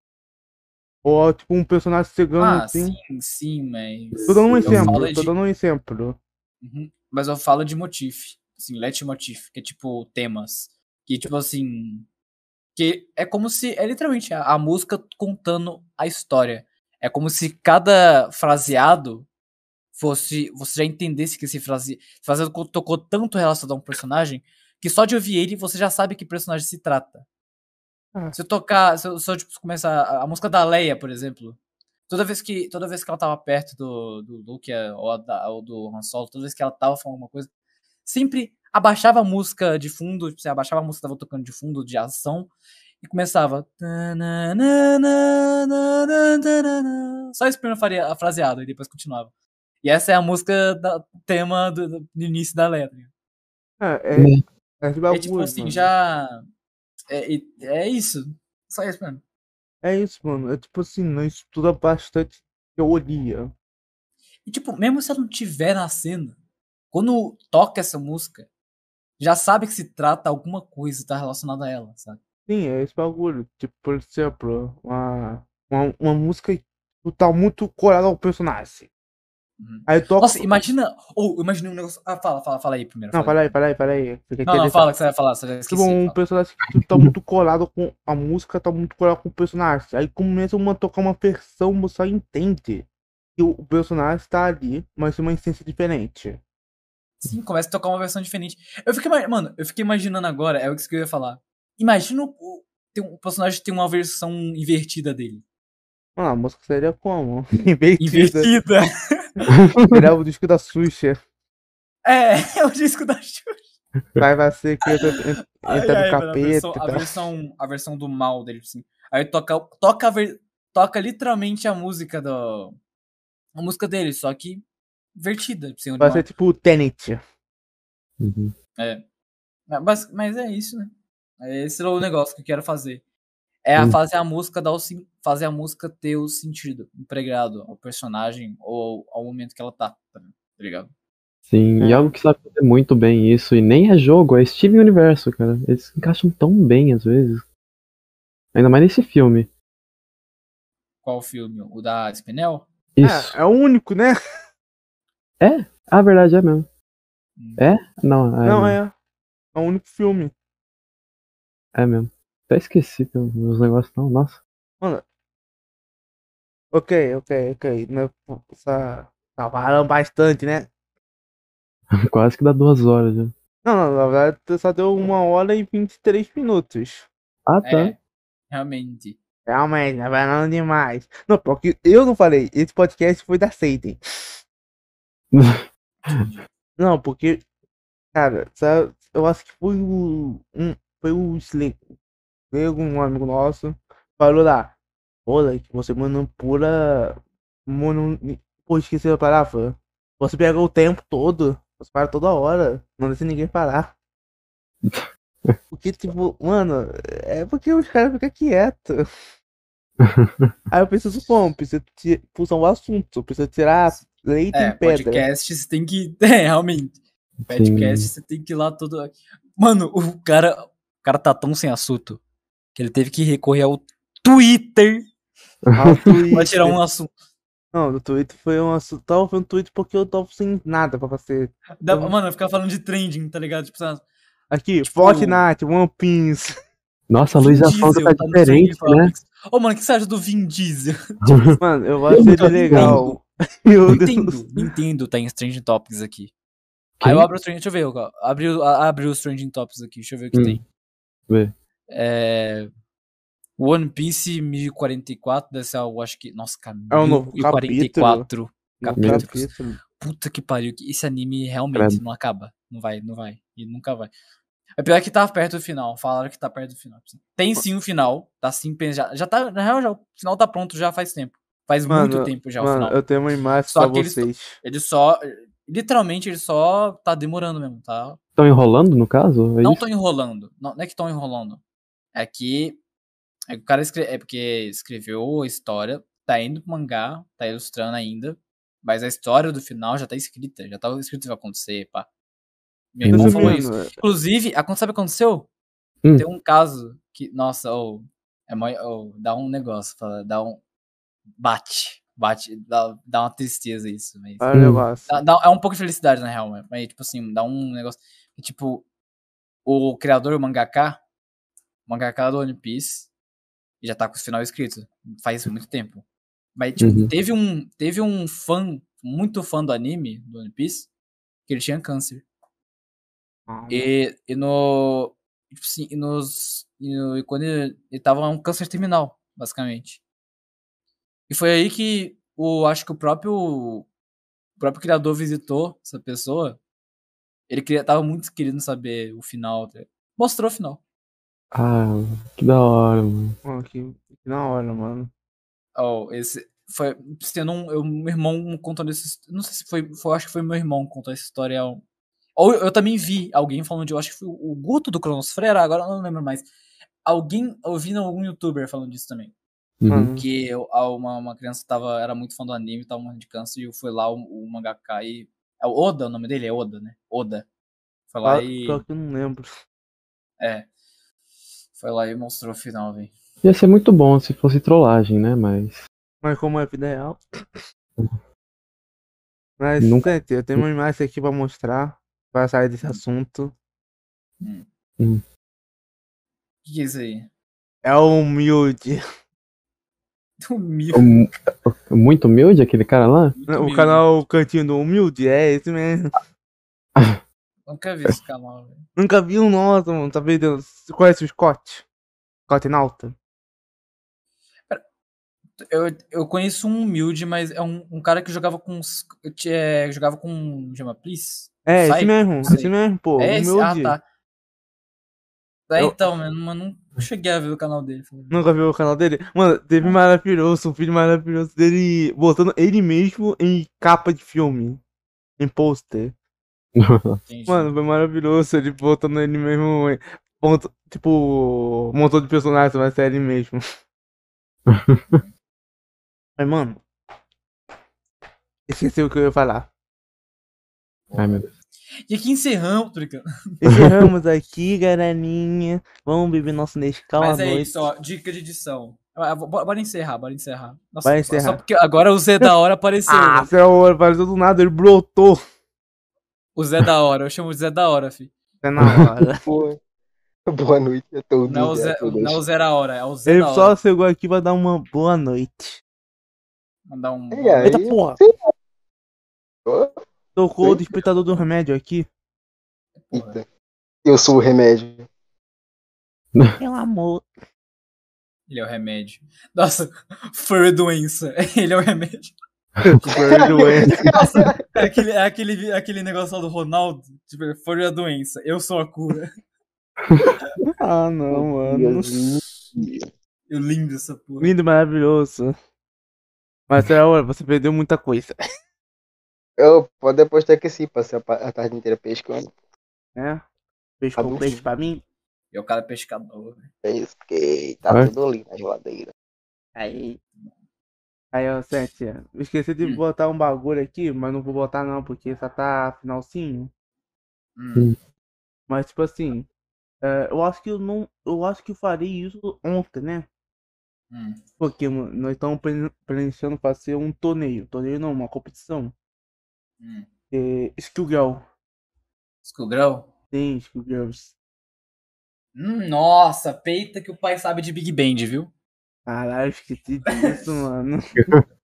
Ou, tipo, um personagem chegando Ah, assim. sim, sim, mas. Tô dando um eu exemplo, tô de- dando um exemplo. Uhum. Mas eu falo de motif. Assim, leitmotiv, que é tipo temas. Que tipo assim. Que é como se. É literalmente a, a música contando a história. É como se cada fraseado fosse. Você já entendesse que esse frase, fraseado co- tocou tanto relacionado a um personagem que só de ouvir ele você já sabe que personagem se trata. Ah. Se eu tocar. Se eu, se eu tipo, começar. A, a música da Leia, por exemplo. Toda vez que, toda vez que ela tava perto do, do Luke eh, ou, da- ou do Han Solo, toda vez que ela tava falando alguma coisa, sempre abaixava a música de fundo, tipo, você abaixava a música que tava tocando de fundo de ação e começava. Só esse primeiro faria a fraseada e depois continuava. E essa é a música da tema do, do- início da letra. É, é, É. é esse É tipo assim, mano. já. É, é- é isso. Só isso mesmo. É isso, mano. É tipo assim, não estuda bastante teoria. E tipo, mesmo se ela não tiver na cena, quando toca essa música, já sabe que se trata alguma coisa tá relacionada a ela, sabe? Sim, é esse bagulho. Tipo, por exemplo, uma, uma, uma música que tá muito colada ao personagem. Uhum. Aí toca. Nossa, imagina. Ou, imagina um negócio. Ah, fala, fala, fala aí primeiro. Não, fala aí, fala aí, fala aí. Fica Não, não, fala que você vai falar, você já esqueci. Tipo, um fala. personagem que tá muito colado com. A música tá muito colada com o personagem. Aí começa uma a tocar uma versão, você só entende que o personagem tá ali, mas tem uma essência diferente. Sim, começa a tocar uma versão diferente. Eu fiquei, mano, eu fiquei imaginando agora, é o que eu ia falar. Imagina o, o- tem um- o personagem ter uma versão invertida dele. Mano, a música seria como? [laughs] Invertida. Invertida. [laughs] Seria o disco da Xuxa. É, é [laughs] o disco da Xuxa. Vai, vai ser que entra, entra Ai, no ai, capeta a, versão, a, versão, a versão do mal dele, assim. Aí toca, toca, a ver- toca literalmente a música do. A música dele, só que invertida. Assim, Vai ser tipo o Tenet. Uhum. É. Mas, mas é isso, né? É Esse é o negócio que eu quero fazer. É a Hum. fazer a música dar o fazer a música ter o sentido empregado ao personagem ou ao momento que ela tá, tá ligado? Sim, e É. algo que sabe fazer muito bem isso, e nem é jogo, é Steven Universo, cara. Eles encaixam tão bem às vezes. Ainda mais nesse filme. Qual filme? O da Spinel? Isso. É, é o único, né? Ah, verdade, é mesmo. Hum. É? Não, é, Não, é. É o único filme. é mesmo. Até esqueci os negócios não, nossa. Ok, ok, ok. Né? pô, Essa... Tá falando bastante, né? [laughs] Quase que dá duas horas já. Não, não, na verdade só deu uma hora e 23 minutos. Ah, tá. É, realmente. Realmente, né? Falando demais. Não, porque eu não falei. Esse podcast foi da Seiden. [laughs] Não, porque, cara, sabe, eu acho que foi o. Um, foi o. Veio um amigo nosso, falou lá. Olha, que você manipula. Mono, pô, esqueci a palavra. Você pega o tempo todo. Você para toda hora. Não deixa ninguém parar. [laughs] Porque, tipo, mano, é porque os caras ficam quietos. [laughs] Aí eu preciso como? Preciso ti- puxar um assunto. Preciso tirar leite É, em pedra. podcast você tem que. [laughs] É, realmente. Podcast Sim. você tem que ir lá todo. Mano, o cara. O cara tá tão sem assunto que ele teve que recorrer ao Twitter [laughs] pra tirar um assunto. Não, no Twitter foi um assunto. Tava falando Twitter porque eu tava sem nada pra fazer. Dá- Uhum. Mano, eu ficava falando de trending, tá ligado? Tipo, sabe? Aqui, Tipo- Fortnite, One Piece. Nossa, a luz da tá diferente, Trending né? Ô, mano, o que você acha do Vin Diesel? [laughs] Mano, eu acho ele legal. Meu [laughs] Deus. Nintendo, Nintendo tá em Trending Topics aqui. Aí Quem? eu abro o Trending, deixa eu ver, ó, abri, abri os Trending Topics aqui, deixa eu ver o que Hum. tem. Vê. É... One Piece 1044, deve ser algo, acho que. Nossa, cara. É um novo 1044. No capítulos. capítulo. Puta que pariu. que Esse anime realmente Credo. não acaba. Não vai, não vai. E nunca vai. É pior que tá perto do final. Falaram que tá perto do final. Tem sim o final. Tá sim. Já, já tá. Na real, já, o final tá pronto já faz tempo. Faz muito Mano, tempo já o Mano, final. eu tenho uma imagem Só pra que eles- vocês. Ele só. Literalmente, ele só tá demorando mesmo, tá? Estão enrolando, no caso? É não tô enrolando. Não, não é que estão enrolando. É que. É que o cara escre- é porque escreveu a história, tá indo pro mangá, tá ilustrando ainda. Mas a história do final já tá escrita. Já tava escrito o que vai acontecer, pá. Meu irmão falou isso. Inclusive, a- sabe o que aconteceu? Hum. Tem um caso que, nossa, oh, é oh, dá um negócio, fala, dá um. Bate. Bate, dá, dá uma tristeza isso. Mas, o Hum. negócio. Dá- dá- é um pouco de felicidade, na real, mas, tipo assim, dá um negócio. que, tipo, o criador, o mangaka, mangaka do One Piece, já tá com o final escrito. Faz muito tempo. Mas, tipo, Uhum. teve um. Teve um fã, muito fã do anime, do One Piece, que ele tinha câncer. Ah, E, e no. Tipo assim, e nos. E, no- e quando ele, ele tava um câncer terminal, basicamente. E foi aí que o. Acho que o próprio. O próprio criador visitou essa pessoa. Ele queria, tava muito querendo saber o final. tá? Mostrou o final. Ah, que da hora, mano. Mano, que, que na hora, mano. Oh, esse. Foi. Eu não, eu, meu irmão contou esse. Não sei se foi, foi. Acho que foi meu irmão que contou essa história. Ou eu também vi alguém falando de. Eu acho que foi o Guto do Cronosfera, agora eu não lembro mais. Alguém. Eu vi algum youtuber falando disso também. Uhum. Que eu- uma, uma criança tava, era muito fã do anime, tava morrendo de câncer, e eu fui lá, o, o mangaka e. É o Oda o nome dele? É Oda, né? Oda. Foi lá ah, e. pior que eu não lembro. É. Foi lá e mostrou o final, velho. Ia ser muito bom se fosse trollagem, né? Mas. Mas como é vida real. [laughs] Mas, Nunca- gente, eu tenho uma imagem aqui pra mostrar. Pra sair desse assunto. O que, é isso aí? É o humilde. [laughs] Humilde. Hum, Muito humilde aquele cara lá? muito O humilde. canal Cantinho do Humilde, é esse mesmo. Nunca vi esse canal, velho. Nunca vi um nosso, mano. Tá vendo? Você conhece o Scott? Scott Nauta? Eu, eu conheço um humilde, mas é um, um cara que jogava com. É, jogava com. Chama Please? É, Sai, esse mesmo. Esse mesmo, pô. é esse? Ah, tá. Daí Eu- então, mano, mas não cheguei a ver o canal dele. Nunca viu o canal dele? Mano, teve maravilhoso, um vídeo maravilhoso dele botando ele mesmo em capa de filme. Em pôster. Entendi. Mano, foi maravilhoso ele botando ele mesmo. ponto- tipo, um montão de personagens, vai ser ele mesmo. [laughs] Mas, mano. Esqueci o que eu ia falar. Ai, meu Deus. E aqui encerramos, tô brincando. Encerramos [laughs] aqui, galerinha. Vamos beber nosso Nescau à Mas é noite. isso, ó. Dica de edição. Ah, bo- Bora encerrar, bora encerrar. Nossa, Bora só- encerrar. Só porque agora o Zé da Hora [laughs] apareceu. Ah, velho. céu, apareceu do nada, ele brotou. O Zé da Hora, eu chamo de Zé da Hora, fi. É na hora. [laughs] Boa. Boa noite a todos. Não é o e Zé, não é o Zé da Hora, é o Zé ele da só Hora. chegou aqui pra dar uma boa noite. Mandar um. E aí? Eita porra, tocou o despertador do remédio aqui. eita. Eu sou o remédio. Meu amor. Ele é o remédio. Nossa, [laughs] foi a doença. [laughs] Ele é o remédio. [laughs] Super doente. Nossa, é aquele, é aquele, é aquele negócio lá do Ronaldo. Tipo, foi a doença. Eu sou a cura. [laughs] Ah, não, mano. Eu lindo essa porra. Lindo, maravilhoso. Mas é hora, você perdeu muita coisa. Eu pode apostar que sim, passei a a tarde inteira pescando. Né? Fez com Adulto. peixe pra mim. E o cara é pescador. velho. Pesquei, tá Vai. tudo ali na geladeira. Aí. Aí, ó, Sete, eu esqueci de Hum. botar um bagulho aqui, mas não vou botar não, porque só tá finalzinho. Hum. Mas tipo assim, é, eu acho que eu não. Eu acho que eu farei isso ontem, né? Hum. Porque nós estamos planejando fazer um torneio. Torneio não, uma competição. Hum. É. Skullgirl? Tem Skill Girls. Hum, nossa, peita que o pai sabe de Big Band, viu? Caralho, esqueci disso, [laughs] mano. [laughs]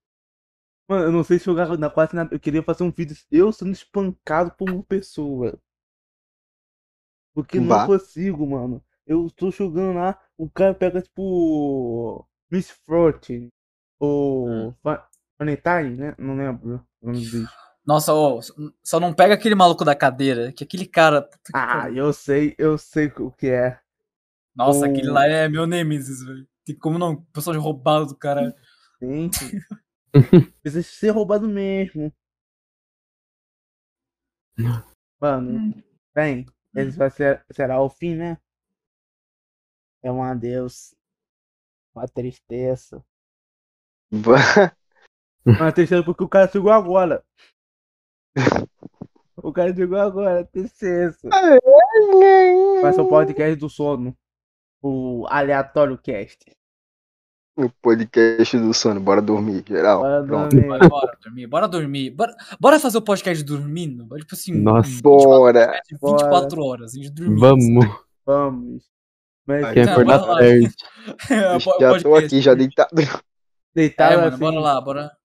Mano, eu não sei se jogar na quase nada. Eu queria fazer um vídeo eu sendo espancado por uma pessoa. Porque não Vá. consigo, mano. Eu tô jogando lá, o cara pega tipo. Miss Fortune. Ou. Hum. Fa- Valentine, né? Não lembro o nome do bicho. Nossa, só não pega aquele maluco da cadeira, que aquele cara. Ah, eu sei, eu sei o que é. Nossa, o- aquele lá é meu Nemesis, velho. Tem como não? Pessoal de roubado do cara. Gente. [laughs] Precisa ser roubado mesmo. Mano, bem, esse vai ser, será o fim, né? É um adeus. Uma tristeza. [laughs] Uma tristeza porque o cara chegou agora. O cara chegou agora, tristeza. Vai ser o podcast do sono. O aleatório cast. O podcast do sono, bora dormir, geral. Bora dormir. Bora, bora dormir, bora dormir. Bora, bora fazer o podcast dormindo? Tipo assim, Nossa. um Bora. podcast de 24 horas, a gente dormindo. Vamos. Vamos. Mas Quem acordar bora perde. É, [laughs] Já tô aqui, já deitado. deitado É, mano, assim. bora lá, bora.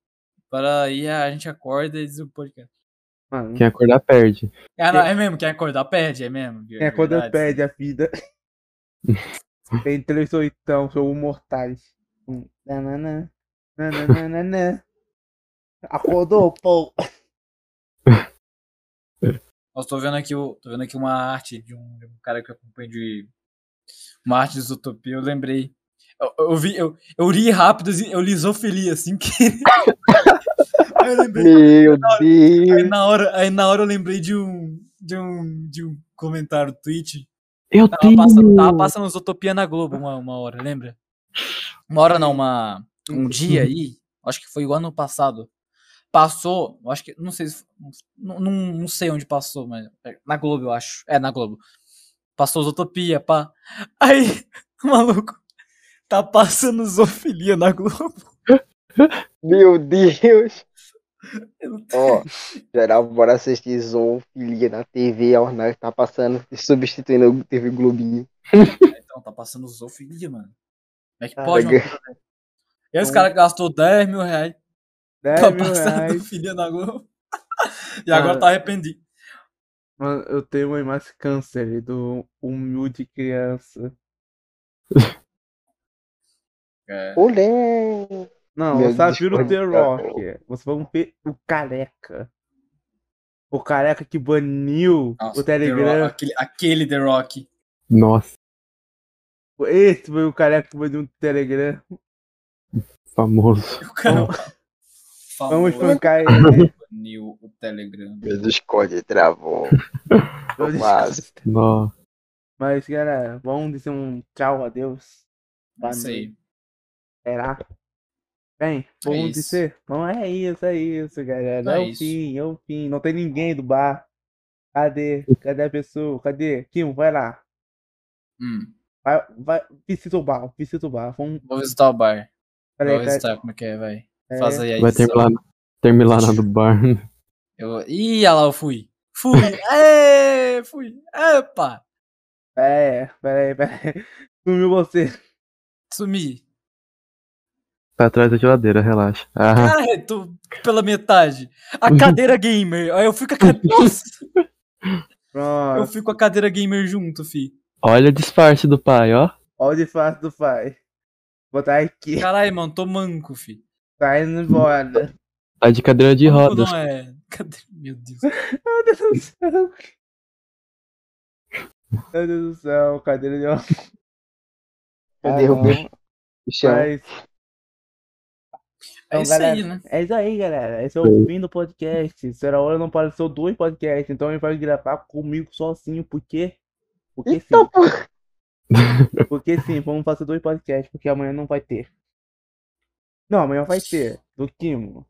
Bora aí, a gente acorda e diz o podcast. Mano, Quem acordar perde. É, não, é mesmo, quem acordar perde, é mesmo. quem acorda verdade. perde a vida. [laughs] Tem três oitão, sou mortais. Um, nananã, nananana. Acordou, pô. Nossa, tô vendo aqui, tô vendo aqui uma arte de um, de um cara que eu acompanho de. Uma arte de Zootopia, eu lembrei. Eu, eu vi, eu, eu ri rápido, assim, eu li Zoofilia, assim que. [laughs] aí eu lembrei. Meu Aí Deus. na, hora, aí na hora eu lembrei de um. De um, de um comentário do Twitch. Eu Tava tenho. passando, tava passando Zootopia na Globo uma, uma hora, lembra? Uma hora não, uma, um dia aí, acho que foi o ano passado. Passou, acho que, não sei se, não, não, não sei onde passou, mas é, na Globo, eu acho. É, na Globo. Passou Zootopia, pá. [laughs] Aí, Maluco, tá passando zoofilia na Globo. [laughs] Meu Deus! Ó, [laughs] geral, bora assistir Zoofilia na TV, ó, né, tá passando, substituindo o TV Globinho. Então, tá passando zoofilia, mano. Como é que Cara, pode uma? E esse cara gastou 10 mil reais 10 pra mil passar reais. zoofilia na Globo. [laughs] e agora Ah. tá arrependido. Mano, eu tenho uma imagem câncer do humilde criança. [laughs] É. Olé! Não, Meu você viu o The. Rock. Vocês vão ver o careca. O careca que baniu Nossa, o The Rock, Telegram. aquele, aquele The Rock. Nossa, Esse foi o careca que baniu o Telegram. famoso. O cara. Vamos famoso espancar ele. baniu o Telegram. Meu Discord travou. [laughs] Mas, Nossa. Mas, galera, vamos dizer um tchau, adeus. Boa Isso aí. Será? Bem, vamos isso. dizer. Bom, é isso, é isso, galera. É É o isso. fim, é o fim. Não tem ninguém do bar. Cadê? Cadê a pessoa? Cadê? Kim, vai lá. Hum, Vai, vai, visita o bar, visita o bar. Vamos. vou visitar o bar. Peraí, Vou visitar como é que é, vai. É, Faz aí a Vai terminar, terminar na do bar. [laughs] Eu... Ih, olha lá, eu fui. Fui. [laughs] Aê, fui. Epa. É, peraí, peraí. [laughs] Sumiu você. Sumi. Tá atrás da geladeira, relaxa. Ah, Cara, tô pela metade. A [laughs] cadeira gamer. Aí eu fui com a cadeira. [laughs] Nossa, eu com a cadeira gamer junto, fi. olha o disfarce do pai, ó. Olha o disfarce do pai. Botar aqui. Caralho, mano, tô manco, fi. Tá indo embora. Tá de cadeira de Manco rodas. Não é. Cadeira... Meu Deus. Meu Deus do céu. Meu Deus do céu, cadeira de rodas. eu Ah, derrubei não. O chão. Mas, É Então, isso galera, aí, né? É isso aí, galera. Esse é o fim do podcast. Será hora não apareceu dois podcasts, então ele vai gravar comigo sozinho. Por quê? Porque sim. Então, pô, [laughs] Porque sim, vamos fazer dois podcasts, porque amanhã não vai ter. Não, amanhã vai ter. Do Kimo.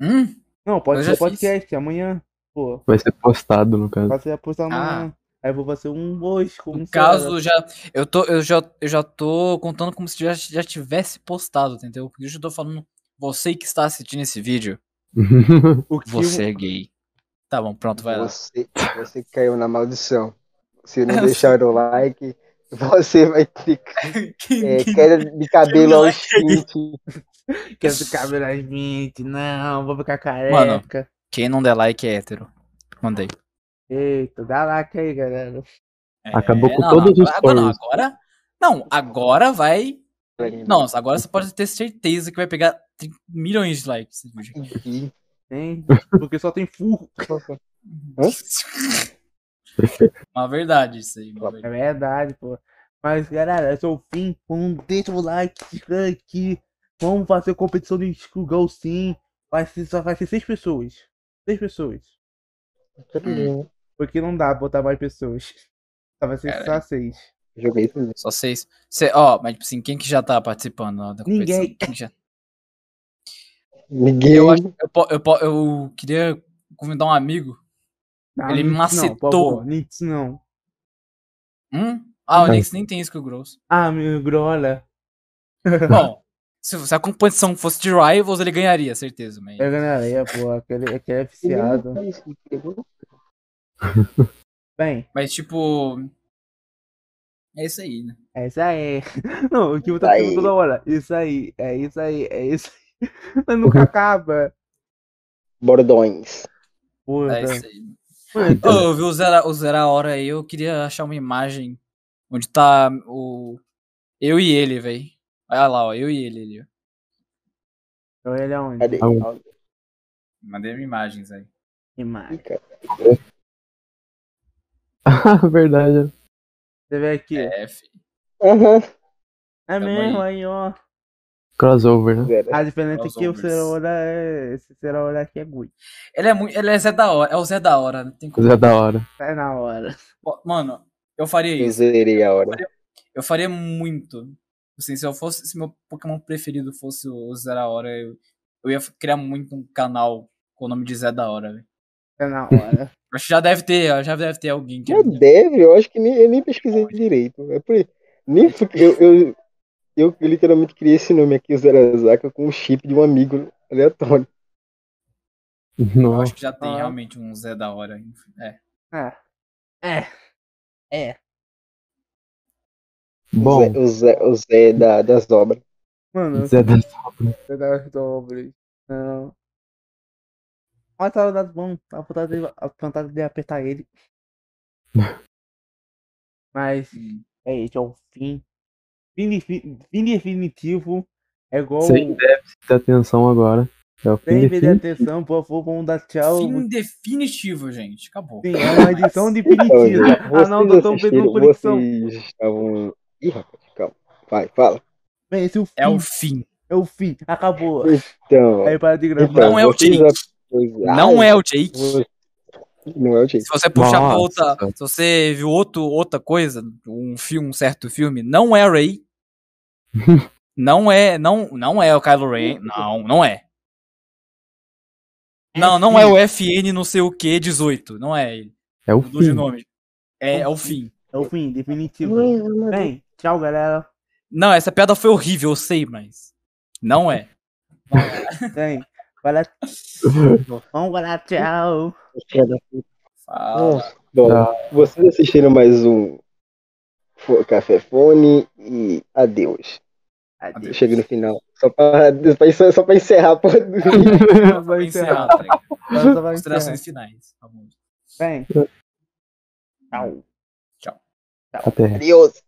Hum? Não, pode ser podcast amanhã. Pô, Vai ser postado, no caso. vai ser apostar amanhã. Aí eu vou fazer um como No se caso, já, eu, tô, eu, já, eu já tô contando como se já, já tivesse postado, entendeu? Porque eu já tô falando, você que está assistindo esse vídeo, [laughs] você é gay. Tá bom, pronto, vai lá. você, você caiu na maldição. Se não [laughs] Eu deixar o like, você vai ter [laughs] é, queda de cabelo aos 20. quer ficar às 20. Não, vou ficar careca. Quem não der like é hétero. Mandei. Eita, dá like aí, galera. Acabou com não, todos não, os agora, não, fãs. agora. Não, agora vai. Não, agora você pode ter certeza que vai pegar 30 milhões de likes. Tem, [laughs] porque só tem furro. Uma verdade isso aí. Uma É verdade. verdade, pô. Mas, galera, esse é o fim. Vamos, deixa o like, aqui. Vamos fazer competição de Scruggle sim. Vai ser, só vai ser seis pessoas. Seis pessoas. Porque não dá pra botar mais pessoas. [laughs] Vai ser só seis. Joguei mesmo. Só seis. Cê, ó, mas tipo assim, quem que já tá participando ó, da competição? Ninguém. Quem que já- Ninguém. Eu, acho, eu, eu, eu queria convidar um amigo. Não, Ele me macetou. Nix não. Hum? Ah, o. Nix nem tem isso que o Gross. Ah, meu grola. [laughs] Bom, se, se a competição fosse de Rivals, ele ganharia, certeza. Mas... Eu ganharia, pô. Aquele, aquele é viciado. Bem, mas tipo. É isso aí, né? é isso aí. [laughs] Não, o que eu tô Aí. falando toda hora. Isso aí, é isso aí, é isso aí. [laughs] Mas nunca [laughs] acaba. Bordões. Puta. É isso aí. Ô, eu vi o Zera, o Zera a hora aí, eu queria achar uma imagem onde tá o. Eu e ele, velho. Olha lá, ó, eu e ele ali. ó. então ele é onde? Cadê? Mandei imagens aí. Imagem. Ah, [laughs] verdade. Você vê aqui. É, fi. Aham. É Tamo mesmo, aí. aí, ó. Crossover, né? A diferença é que o. Cerola é. Esse Cerola aqui é good. Ele é muito. Ele é Zé da hora. É o Zé da hora, né? Tem como... Coisa da hora. Sai na hora. Mano, eu faria Eu isso. zerei a hora. Eu faria muito. Assim, se eu fosse. Se meu Pokémon preferido fosse o Zé da hora, eu, eu ia criar muito um canal com o nome de Zé da hora, velho. Sai na hora. Acho que já deve ter, já deve ter alguém que. Mas deve, eu acho que nem, eu nem pesquisei direito. É por, Nem porque eu, eu, eu literalmente criei esse nome aqui, o Zerazaka, com o chip de um amigo aleatório. Eu Nossa. acho que já tem Ah. realmente um Zé da hora. É. É. É. É. Bom, O Zé, o Zé, o Zé da, das obras. Mano, Zé das você das dobras. Não. Olha a hora das mãos. A vontade de, a vontade de apertar ele. [laughs] Mas Hum. é esse, é o fim. Fim, defi- fim definitivo. É igual. sem déficit de atenção agora. É o fim Sem fim. atenção, por favor, vamos dar tchau. Fim definitivo, gente. Acabou. Sim, é uma edição Então, definitiva. Ah não, tão pedindo assistiram, conexão. vocês estavam... Ih, rapaz, calma. Vai, fala. Bem, esse é o fim. É o fim. É o fim. Acabou. Então, Aí para de gravar. então Não é o apos- Não Ai, é o Jake. Não é o Jake. Se você puxar pra outra. Se você viu outro, outra coisa, um filme, um certo filme, não é Ray. [laughs] não é. Não, não é o Kylo Ren. Não, não é. Não, não é o FN não sei o que 18. Não é ele. É o Mudou de fim. nome. É, é o fim. É o fim, definitivo. Bem, tchau, galera. Não, essa piada foi horrível, eu sei, mas. Não é. Bem, vai lá. Vamos lá, tchau. [laughs] Fala. Bom, Tá. vocês assistiram mais um Café Fone e adeus. Adeus. Chega no final. Só pra, só pra encerrar. [laughs] Vai Pra encerrar. tá ligado? Só. Considerações finais. Vamos. Bem. Tchau. Até. Adeus.